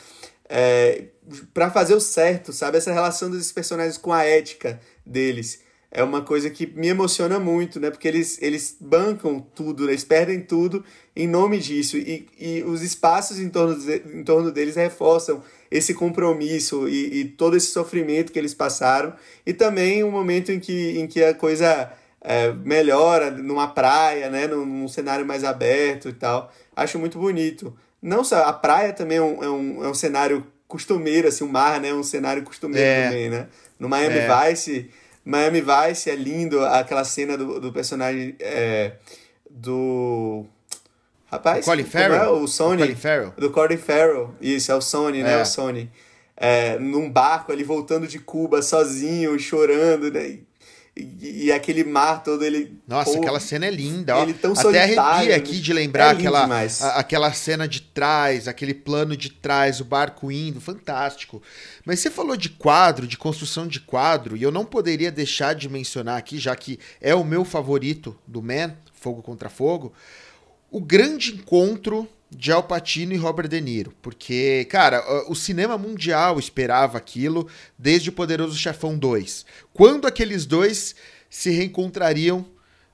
Speaker 4: é, para fazer o certo, sabe? Essa relação desses personagens com a ética deles é uma coisa que me emociona muito, né? Porque eles, eles bancam tudo, né? eles perdem tudo em nome disso. E, e os espaços em torno, em torno deles reforçam esse compromisso e, e todo esse sofrimento que eles passaram. E também o um momento em que, em que a coisa é, melhora numa praia, né? Num, num, cenário mais aberto e tal. Acho muito bonito. Não só, a praia também é um, é um, é um cenário costumeiro, assim, o mar, né? É um cenário costumeiro é. também, né? No Miami é. Vice Miami Vice é lindo, aquela cena do, do personagem é, do. Rapaz,
Speaker 3: o Colin Farrell? É?
Speaker 4: O Sony.
Speaker 3: O Colin Farrell.
Speaker 4: Do Colin Farrell. Isso, é o Sony, né? é. né? O Sony. É, num barco ali voltando de Cuba sozinho, chorando, né? E, e, aquele mar todo, ele.
Speaker 3: Nossa, pô, aquela cena é linda. Ó. Ele tão Até arrepia aqui de lembrar é aquela, a, aquela cena de trás, aquele plano de trás, o barco indo, fantástico. Mas você falou de quadro, de construção de quadro, e eu não poderia deixar de mencionar aqui, já que é o meu favorito do Man, Fogo contra Fogo, o grande encontro de Al Pacino e Robert De Niro, porque, cara, o cinema mundial esperava aquilo desde o Poderoso Chefão 2. Quando aqueles dois se reencontrariam,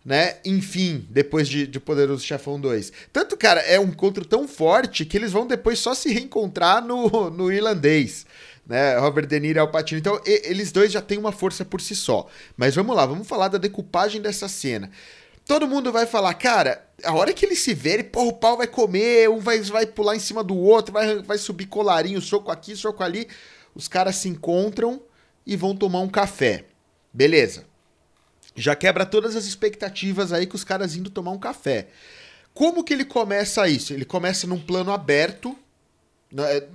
Speaker 3: né? Enfim, depois de, de Poderoso Chefão 2. Tanto, cara, é um encontro tão forte que eles vão depois só se reencontrar no, no irlandês. Né, Robert De Niro e Al Pacino. Então, e, eles dois já têm uma força por si só. Mas vamos lá, vamos falar da decupagem dessa cena. Todo mundo vai falar, cara, a hora que eles se verem, porra, o pau vai comer, um vai, vai pular em cima do outro, vai, vai subir colarinho, soco aqui, soco ali. Os caras se encontram e vão tomar um café. Beleza. Já quebra todas as expectativas aí com os caras indo tomar um café. Como que ele começa isso? Ele começa num plano aberto,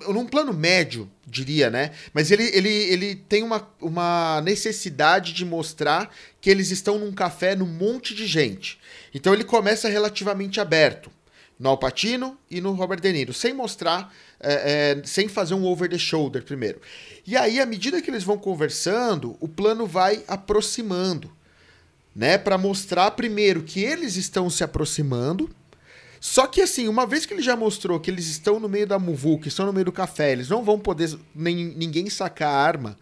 Speaker 3: num plano médio, diria, né? Mas ele, ele, ele tem uma, uma necessidade de mostrar que eles estão num café num monte de gente. Então ele começa relativamente aberto. No Alpatino e no Robert De Niro, sem mostrar, é, é, sem fazer um over the shoulder primeiro. E aí, à medida que eles vão conversando, o plano vai aproximando, né? Para mostrar primeiro que eles estão se aproximando, só que assim, uma vez que ele já mostrou que eles estão no meio da muvuca, estão no meio do café, eles não vão poder nem ninguém sacar a arma,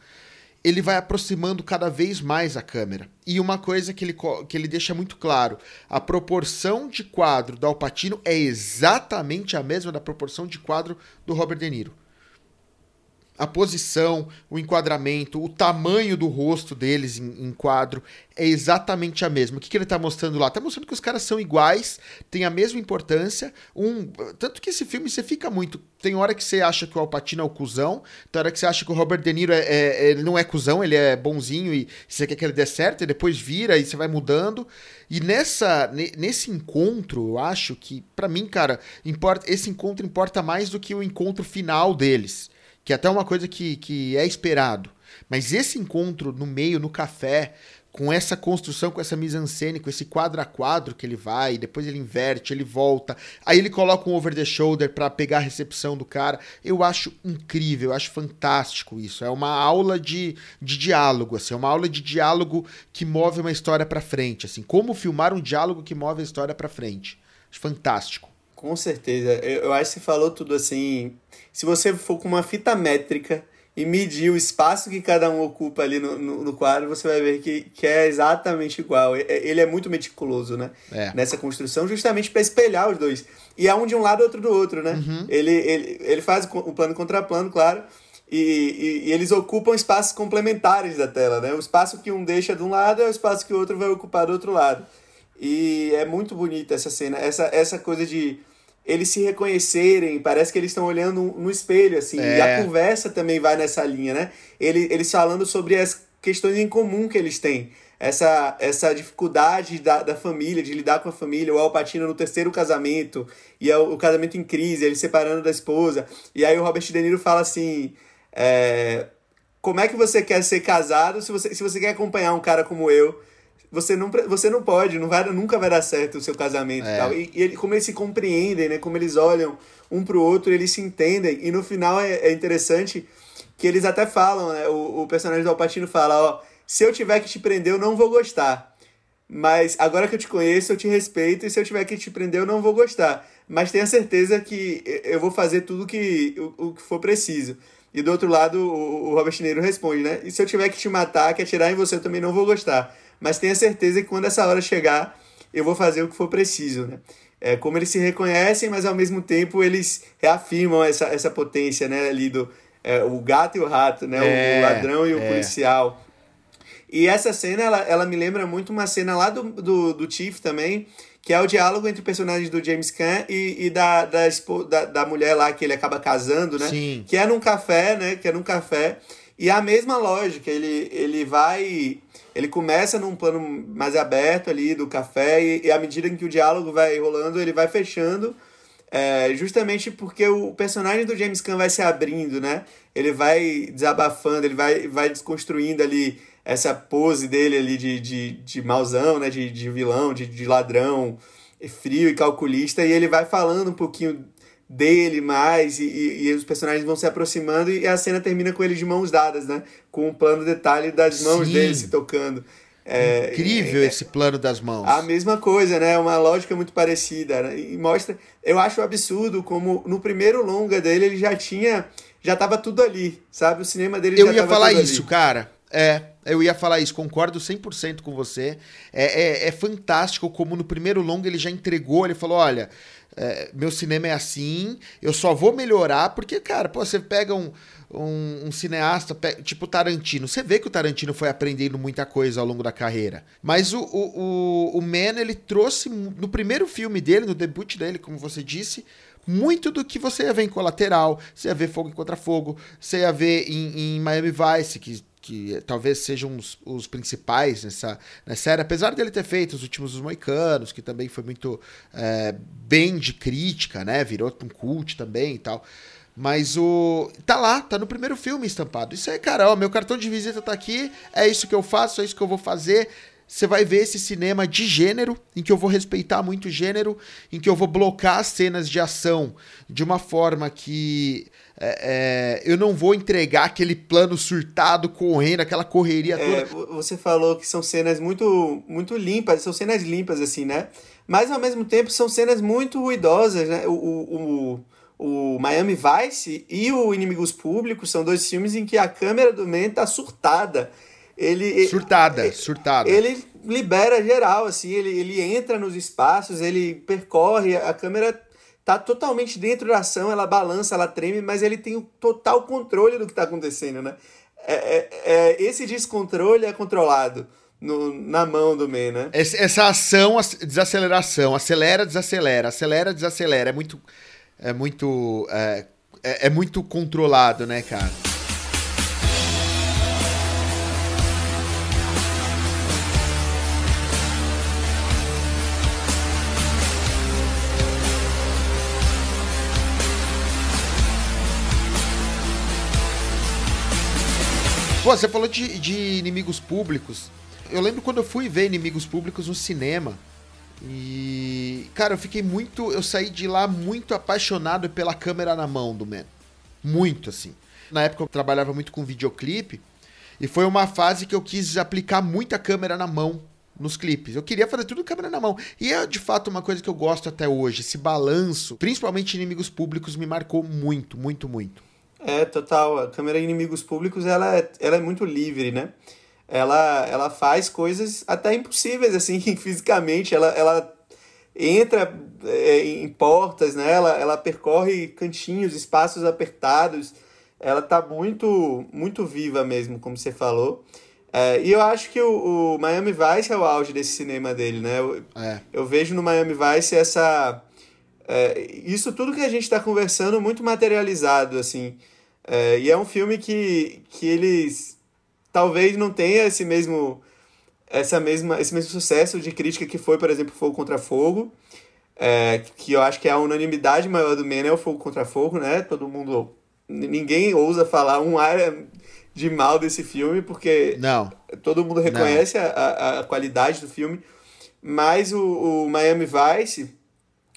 Speaker 3: ele vai aproximando cada vez mais a câmera. E uma coisa que ele, que ele deixa muito claro, a proporção de quadro do Alpatino é exatamente a mesma da proporção de quadro do Robert De Niro a posição, o enquadramento, o tamanho do rosto deles em, em quadro é exatamente a mesma. O que, que ele está mostrando lá? Está mostrando que os caras são iguais, têm a mesma importância. Um, tanto que esse filme você fica muito. Tem hora que você acha que o Alpatino é o cuzão, tem hora que você acha que o Robert De Niro é, é, não é cuzão, ele é bonzinho e você quer que ele dê certo, e depois vira e você vai mudando. E nessa, nesse encontro, eu acho que, para mim, cara, importa, esse encontro importa mais do que o encontro final deles que é até uma coisa que, que é esperado. Mas esse encontro no meio, no café, com essa construção, com essa mise-en-scène, com esse quadro a quadro que ele vai, depois ele inverte, ele volta, aí ele coloca um over the shoulder para pegar a recepção do cara. Eu acho incrível, eu acho fantástico isso. É uma aula de, de diálogo, assim, é uma aula de diálogo que move uma história para frente, assim, como filmar um diálogo que move a história para frente. Fantástico.
Speaker 4: Com certeza. Eu, eu acho que você falou tudo assim. Se você for com uma fita métrica e medir o espaço que cada um ocupa ali no, no, no quadro, você vai ver que, que é exatamente igual. Ele é muito meticuloso, né? É. Nessa construção, justamente para espelhar os dois. E é um de um lado, outro do outro, né? Uhum. Ele, ele, ele faz o plano contra plano, claro. E, e, e, eles ocupam espaços complementares da tela, né? O espaço que um deixa de um lado é o espaço que o outro vai ocupar do outro lado. E é muito bonita essa cena, essa, essa coisa de eles se reconhecerem, parece que eles estão olhando no espelho, assim,
Speaker 3: É.
Speaker 4: e a conversa também vai nessa linha, né? Ele, eles falando sobre as questões em comum que eles têm. Essa, essa dificuldade da, da família, de lidar com a família, o Alpatino no terceiro casamento, e é o, o casamento em crise, ele separando da esposa. E aí o Robert De Niro fala assim: é, como é que você quer ser casado se você, se você quer acompanhar um cara como eu? Você não, você não pode, não vai, nunca vai dar certo o seu casamento
Speaker 3: É.
Speaker 4: e tal. E, e ele, como eles se compreendem, né? Como eles olham um pro outro, eles se entendem. E no final é, é interessante que eles até falam, né? O, o personagem do Alpatino fala, ó, se eu tiver que te prender, eu não vou gostar. Mas agora que eu te conheço, eu te respeito, e se eu tiver que te prender, eu não vou gostar. Mas tenha certeza que eu vou fazer tudo que, o, o que for preciso. E do outro lado, o, o Robert De Niro responde, né? E se eu tiver que te matar, que atirar em você, eu também não vou gostar. Mas tenha certeza que quando essa hora chegar, eu vou fazer o que for preciso, né? É, como eles se reconhecem, mas ao mesmo tempo eles reafirmam essa, essa potência, né? Ali do é, o gato e o rato, né? O-
Speaker 3: É,
Speaker 4: o ladrão e o
Speaker 3: é.
Speaker 4: policial. E essa cena, ela, ela me lembra muito uma cena lá do, do, do Chief também, que é o diálogo entre personagens do James Caan e, e da, da, da, da mulher lá que ele acaba casando, né?
Speaker 3: Sim.
Speaker 4: Que é num café, né? Que é num café. E a mesma lógica, ele, ele vai. Ele começa num plano mais aberto ali do café, e, e à medida em que o diálogo vai rolando, ele vai fechando. É, justamente porque o personagem do James Caan vai se abrindo, né? Ele vai desabafando, ele vai, vai desconstruindo ali essa pose dele ali de, de, de mauzão, né? De, de vilão, de, de ladrão, frio e calculista, e ele vai falando um pouquinho dele mais, e, e, e os personagens vão se aproximando, e a cena termina com ele de mãos dadas, né? Com um plano detalhe das mãos
Speaker 3: Sim.
Speaker 4: dele se tocando. É,
Speaker 3: Incrível
Speaker 4: é-
Speaker 3: esse plano das mãos.
Speaker 4: a mesma coisa, né? Uma lógica muito parecida. né? E mostra. Eu acho absurdo como no primeiro longa dele ele já tinha. Já tava tudo ali, sabe? O cinema dele
Speaker 3: Eu
Speaker 4: já
Speaker 3: ia
Speaker 4: tava
Speaker 3: falar isso, cara. É, eu ia falar isso, concordo 100% com você. É, é, é fantástico como no primeiro longo ele já entregou, ele falou, olha, é, meu cinema é assim, eu só vou melhorar, porque, cara, pô, você pega um, um, um cineasta tipo Tarantino, você vê que o Tarantino foi aprendendo muita coisa ao longo da carreira. Mas o, o, o, o Man, ele trouxe, no primeiro filme dele, no debut dele, como você disse, muito do que você ia ver em Colateral, você ia ver Fogo Contra Fogo, você ia ver em, em Miami Vice, que, que talvez sejam os, os principais nessa, nessa série, apesar dele ter feito Os Últimos dos Moicanos, que também foi muito é, bem de crítica, né? Virou um cult também e tal. Mas o. Tá lá, tá no primeiro filme estampado. Isso aí, cara, ó, meu cartão de visita tá aqui, é isso que eu faço, é isso que eu vou fazer. Você vai ver esse cinema de gênero, em que eu vou respeitar muito o gênero, em que eu vou blocar as cenas de ação de uma forma que é, é, eu não vou entregar aquele plano surtado, correndo, aquela correria toda.
Speaker 4: É, vo- você falou que são cenas muito, muito limpas, são cenas limpas, assim, né? Mas ao mesmo tempo são cenas muito ruidosas, né? O, o, o, o Miami Vice e o Inimigos Públicos são dois filmes em que a câmera do Man tá surtada. Ele,
Speaker 3: Surtada,
Speaker 4: ele-
Speaker 3: surtada.
Speaker 4: Ele libera geral, assim, ele, ele entra nos espaços, ele percorre, a câmera tá totalmente dentro da ação, ela balança, ela treme, mas ele tem o total controle do que tá acontecendo, né? É, é- é- esse descontrole é controlado no, na mão do Man, né?
Speaker 3: Essa, ação, ac- desaceleração, acelera, desacelera, acelera, desacelera. É muito. É muito. É, é, é muito controlado, né, cara? Pô, você falou de, de inimigos públicos. Eu lembro quando eu fui ver inimigos públicos no cinema. E. Cara, eu fiquei muito. Eu saí de lá muito apaixonado pela câmera na mão do Man. Muito, assim. Na época eu trabalhava muito com videoclipe. E foi uma fase que eu quis aplicar muita câmera na mão nos clipes. Eu queria fazer tudo câmera na mão. E é de fato uma coisa que eu gosto até hoje. Esse balanço, principalmente inimigos públicos, me marcou muito, muito, muito.
Speaker 4: É, total. A câmera em inimigos públicos, ela é, ela é muito livre, né? Ela, ela faz coisas até impossíveis, assim, fisicamente. Ela, ela entra é, em portas, né? Ela, ela percorre cantinhos, espaços apertados. Ela tá muito, muito viva mesmo, como você falou. É, e eu acho que o, o Miami Vice é o auge desse cinema dele, né? Eu,
Speaker 3: É.
Speaker 4: eu vejo no Miami Vice essa é, isso tudo que a gente está conversando muito materializado, assim. É, e é um filme que, que eles talvez não tenha esse mesmo essa mesma esse mesmo sucesso de crítica que foi, por exemplo, Fogo contra Fogo, é, que eu acho que é a unanimidade maior do Men é o Fogo contra Fogo, né? Todo mundo ninguém ousa falar um área de mal desse filme porque
Speaker 3: Não.
Speaker 4: todo mundo reconhece a, a, a qualidade do filme, mas o, o Miami Vice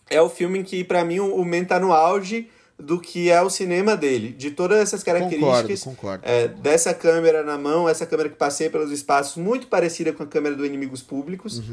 Speaker 4: é o filme em que para mim o, o Man tá no auge do que é o cinema dele, de todas essas características
Speaker 3: Concordo, concordo.
Speaker 4: é, dessa câmera na mão, essa câmera que passeia pelos espaços, muito parecida com a câmera do Inimigos Públicos,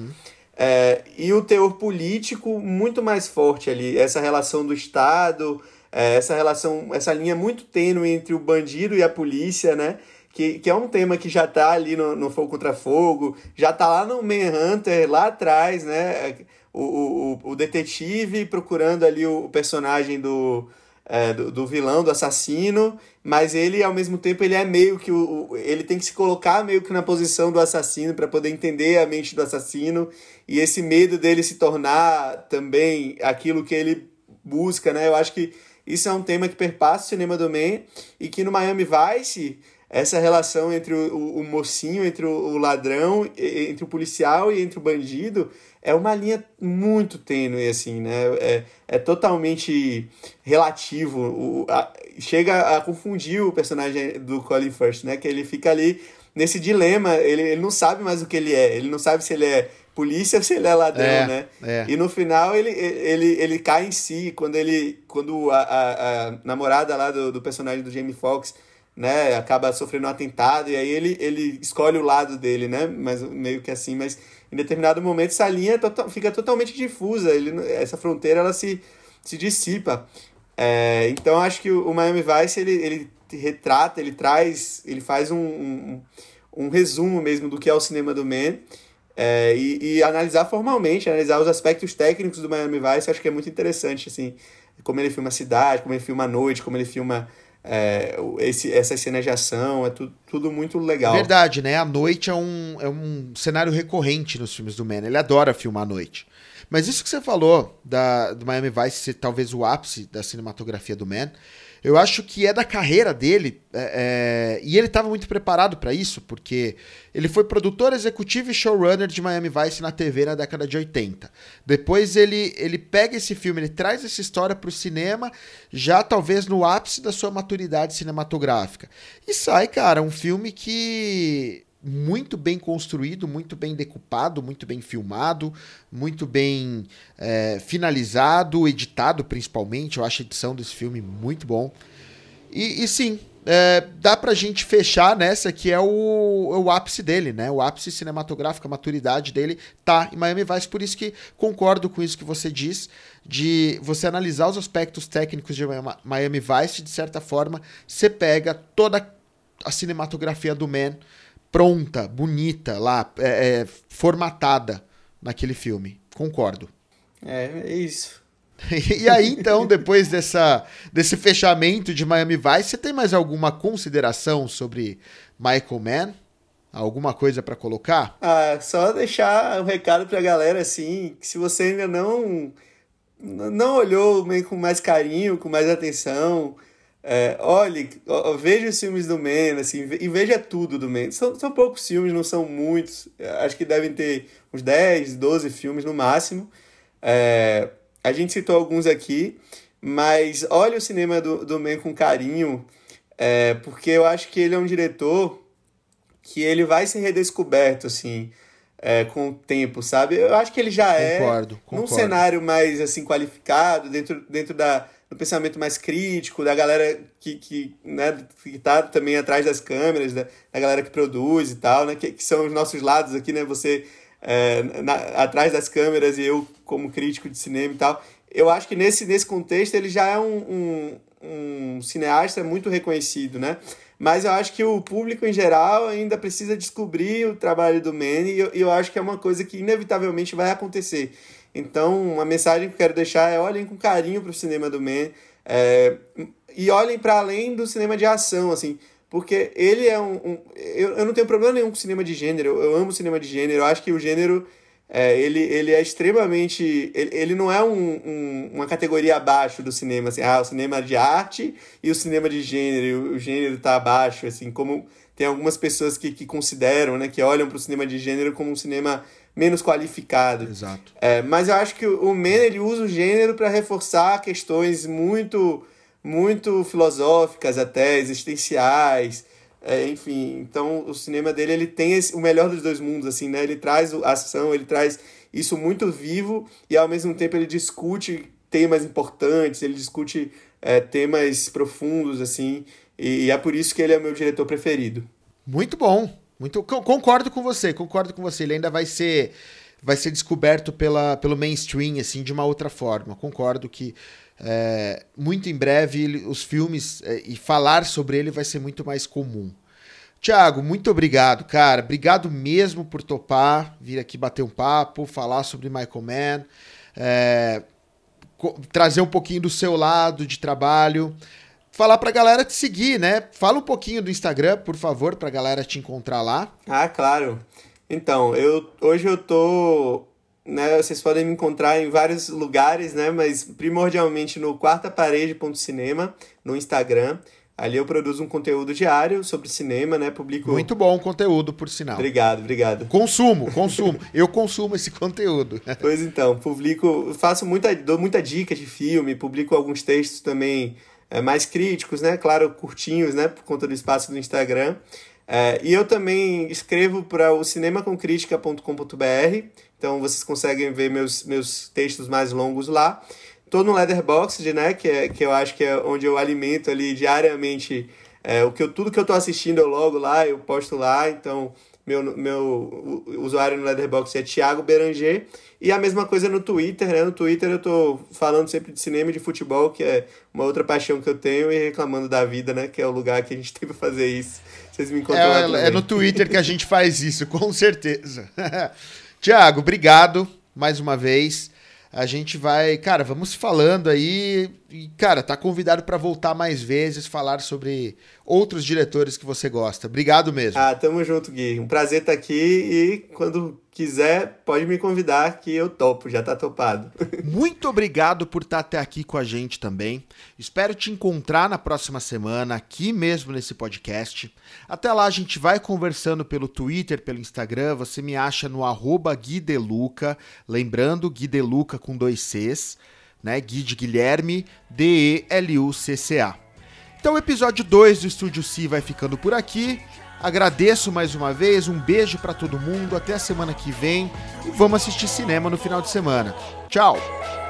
Speaker 4: é, e o teor político muito mais forte ali, essa relação do Estado, é, essa relação, essa linha muito tênue entre o bandido e a polícia, né? Que, que é um tema que já tá ali no, no Fogo Contra Fogo, já tá lá no Manhunter, lá atrás, né? O, o, o detetive procurando ali o personagem do, é, do, do, vilão, do assassino, mas ele, ao mesmo tempo, ele é meio que o, o ele tem que se colocar meio que na posição do assassino para poder entender a mente do assassino e esse medo dele se tornar também aquilo que ele busca, né? Eu acho que isso é um tema que perpassa o cinema do Man e que no Miami Vice essa relação entre o, o, o mocinho, entre o, o, ladrão, entre o policial e entre o bandido é uma linha muito tênue, assim, né? É, é totalmente relativo. O, a, chega a confundir o personagem do Colin Firth, né? Que ele fica ali nesse dilema, ele, ele não sabe mais o que ele é, ele não sabe se ele é polícia ou se ele é ladrão,
Speaker 3: É,
Speaker 4: né?
Speaker 3: é.
Speaker 4: E no final ele, ele, ele cai em si, quando ele quando a, a, a namorada lá do, do personagem do Jamie Foxx né, acaba sofrendo um atentado e aí ele, ele escolhe o lado dele, né, mas meio que assim, mas em determinado momento essa linha tota- fica totalmente difusa, ele, essa fronteira ela se, se dissipa. É, então acho que o Miami Vice ele, ele retrata, ele traz, ele faz um, um, um resumo mesmo do que é o cinema do Man é, e, e analisar formalmente, analisar os aspectos técnicos do Miami Vice, acho que é muito interessante, assim, como ele filma a cidade, como ele filma a noite, como ele filma é, esse, de ação, é tu, tudo muito legal.
Speaker 3: Verdade, né? A noite é um, é um cenário recorrente nos filmes do Man. Ele adora filmar à noite. Mas isso que você falou da, do Miami Vice ser talvez o ápice da cinematografia do Man, eu acho que é da carreira dele, é, é, e ele estava muito preparado para isso, porque ele foi produtor executivo e showrunner de Miami Vice na TV na década de 80. Depois ele, ele pega esse filme, ele traz essa história para o cinema, já talvez no ápice da sua maturidade cinematográfica. E sai, cara, um filme que muito bem construído, muito bem decupado, muito bem filmado, muito bem é, finalizado, editado principalmente. Eu acho a edição desse filme muito bom. E, e sim, é, dá pra gente fechar nessa que é o, é o ápice dele, né? O ápice cinematográfico, a maturidade dele tá em Miami Vice. Por isso que concordo com isso que você diz, de você analisar os aspectos técnicos de Miami- Vice, de certa forma, você pega toda a cinematografia do Man pronta, bonita, lá, é, é, formatada naquele filme. Concordo.
Speaker 4: É, é isso.
Speaker 3: E aí, então, depois dessa, desse fechamento de Miami Vice, você tem mais alguma consideração sobre Michael Mann? Alguma coisa pra colocar?
Speaker 4: Ah, só deixar um recado pra galera, assim, que se você ainda não não olhou meio com mais carinho, com mais atenção, é, olhe, ó, veja os filmes do Man, assim, e veja tudo do Man. São, são poucos filmes, não são muitos, acho que devem ter uns 10, 12 filmes no máximo. É, a gente citou alguns aqui, mas olhe o cinema do, do Man com carinho, é, porque eu acho que ele é um diretor que ele vai ser redescoberto, assim, é, com o tempo, sabe? Eu acho que ele já é
Speaker 3: Concordo,
Speaker 4: num
Speaker 3: concordo.
Speaker 4: cenário mais, assim, qualificado, dentro, dentro da, do pensamento mais crítico, da galera que, que, né, que tá também atrás das câmeras, da, da galera que produz e tal, né? Que, que são os nossos lados aqui, né? Você é, na- atrás das câmeras e eu como crítico de cinema e tal. Eu acho que nesse, nesse contexto ele já é um, um, um cineasta muito reconhecido, né? Mas eu acho que o público em geral ainda precisa descobrir o trabalho do Manny e eu, eu acho que é uma coisa que inevitavelmente vai acontecer. Então, uma mensagem que eu quero deixar é olhem com carinho para o cinema do Man é, e olhem para além do cinema de ação, assim, porque ele é um. um- eu, eu não tenho problema nenhum com cinema de gênero, eu, eu amo cinema de gênero, eu acho que o gênero é, ele, ele é extremamente. Ele, ele não é um, um, uma categoria abaixo do cinema, assim, ah, o cinema de arte e o cinema de gênero, o, o gênero tá abaixo, assim, como tem algumas pessoas que, que consideram, né, que olham para o cinema de gênero como um cinema menos qualificado.
Speaker 3: Exato.
Speaker 4: É, mas eu acho que o Men ele usa o gênero para reforçar questões muito muito filosóficas até existenciais é, enfim então o cinema dele ele tem esse, o melhor dos dois mundos assim né ele traz a ação ele traz isso muito vivo e ao mesmo tempo ele discute temas importantes ele discute é, temas profundos assim e, e é por isso que ele é meu diretor preferido
Speaker 3: Muito bom. Muito concordo com você, concordo com você. Ele ainda vai ser vai ser descoberto pela, pelo mainstream assim de uma outra forma. Concordo que é, muito em breve ele- os filmes é, e falar sobre ele vai ser muito mais comum. Tiago, muito obrigado, cara. Obrigado mesmo por topar, vir aqui bater um papo, falar sobre Michael Mann, é, trazer um pouquinho do seu lado de trabalho. Falar pra galera te seguir, né? Fala um pouquinho do Instagram, por favor, pra galera te encontrar lá.
Speaker 4: Ah, claro. Então, eu hoje eu tô, né, vocês podem me encontrar em vários lugares, né, mas primordialmente no quartaparede.cinema, no Instagram. Ali eu produzo um conteúdo diário sobre cinema, né, publico
Speaker 3: Muito bom conteúdo, por sinal.
Speaker 4: Obrigado, obrigado.
Speaker 3: Consumo, consumo. Eu consumo esse conteúdo.
Speaker 4: Pois então, publico, faço muita, dou muita dica de filme, publico alguns textos também mais críticos, né? Claro, curtinhos, né? Por conta do espaço do Instagram. É, e eu também escrevo para o cinemacomcritica.com.br, então vocês conseguem ver meus, meus textos mais longos lá. Tô no Letterboxd, né? Que, é, que eu acho que é onde eu alimento ali diariamente é, o que eu, tudo que eu tô assistindo eu logo lá, eu posto lá, então meu, meu usuário no Letterboxd é Thiago Beranger. E a mesma coisa no Twitter, né? No Twitter eu tô falando sempre de cinema e de futebol, que é uma outra paixão que eu tenho, e reclamando da vida, né? Que é o lugar que a gente tem pra fazer isso. Vocês me encontram lá
Speaker 3: É,
Speaker 4: também.
Speaker 3: é no Twitter que a gente faz isso, com certeza. Tiago, obrigado mais uma vez. A gente vai, cara, vamos falando aí. E, cara, tá convidado para voltar mais vezes, falar sobre outros diretores que você gosta. Obrigado mesmo.
Speaker 4: Ah, tamo junto, Gui. Um prazer estar aqui e quando quiser, pode me convidar que eu topo, já tá topado.
Speaker 3: Muito obrigado por estar até aqui com a gente também. Espero te encontrar na próxima semana, aqui mesmo nesse podcast. Até lá a gente vai conversando pelo Twitter, pelo Instagram. Você me acha no arroba Gui Deluca. Lembrando, Gui Deluca com dois Cs, né? Guilherme, D-E-L-U-C-C-A. Então o episódio 2 do Estúdio C vai ficando por aqui. Agradeço mais uma vez, um beijo pra todo mundo, até a semana que vem e vamos assistir cinema no final de semana. Tchau!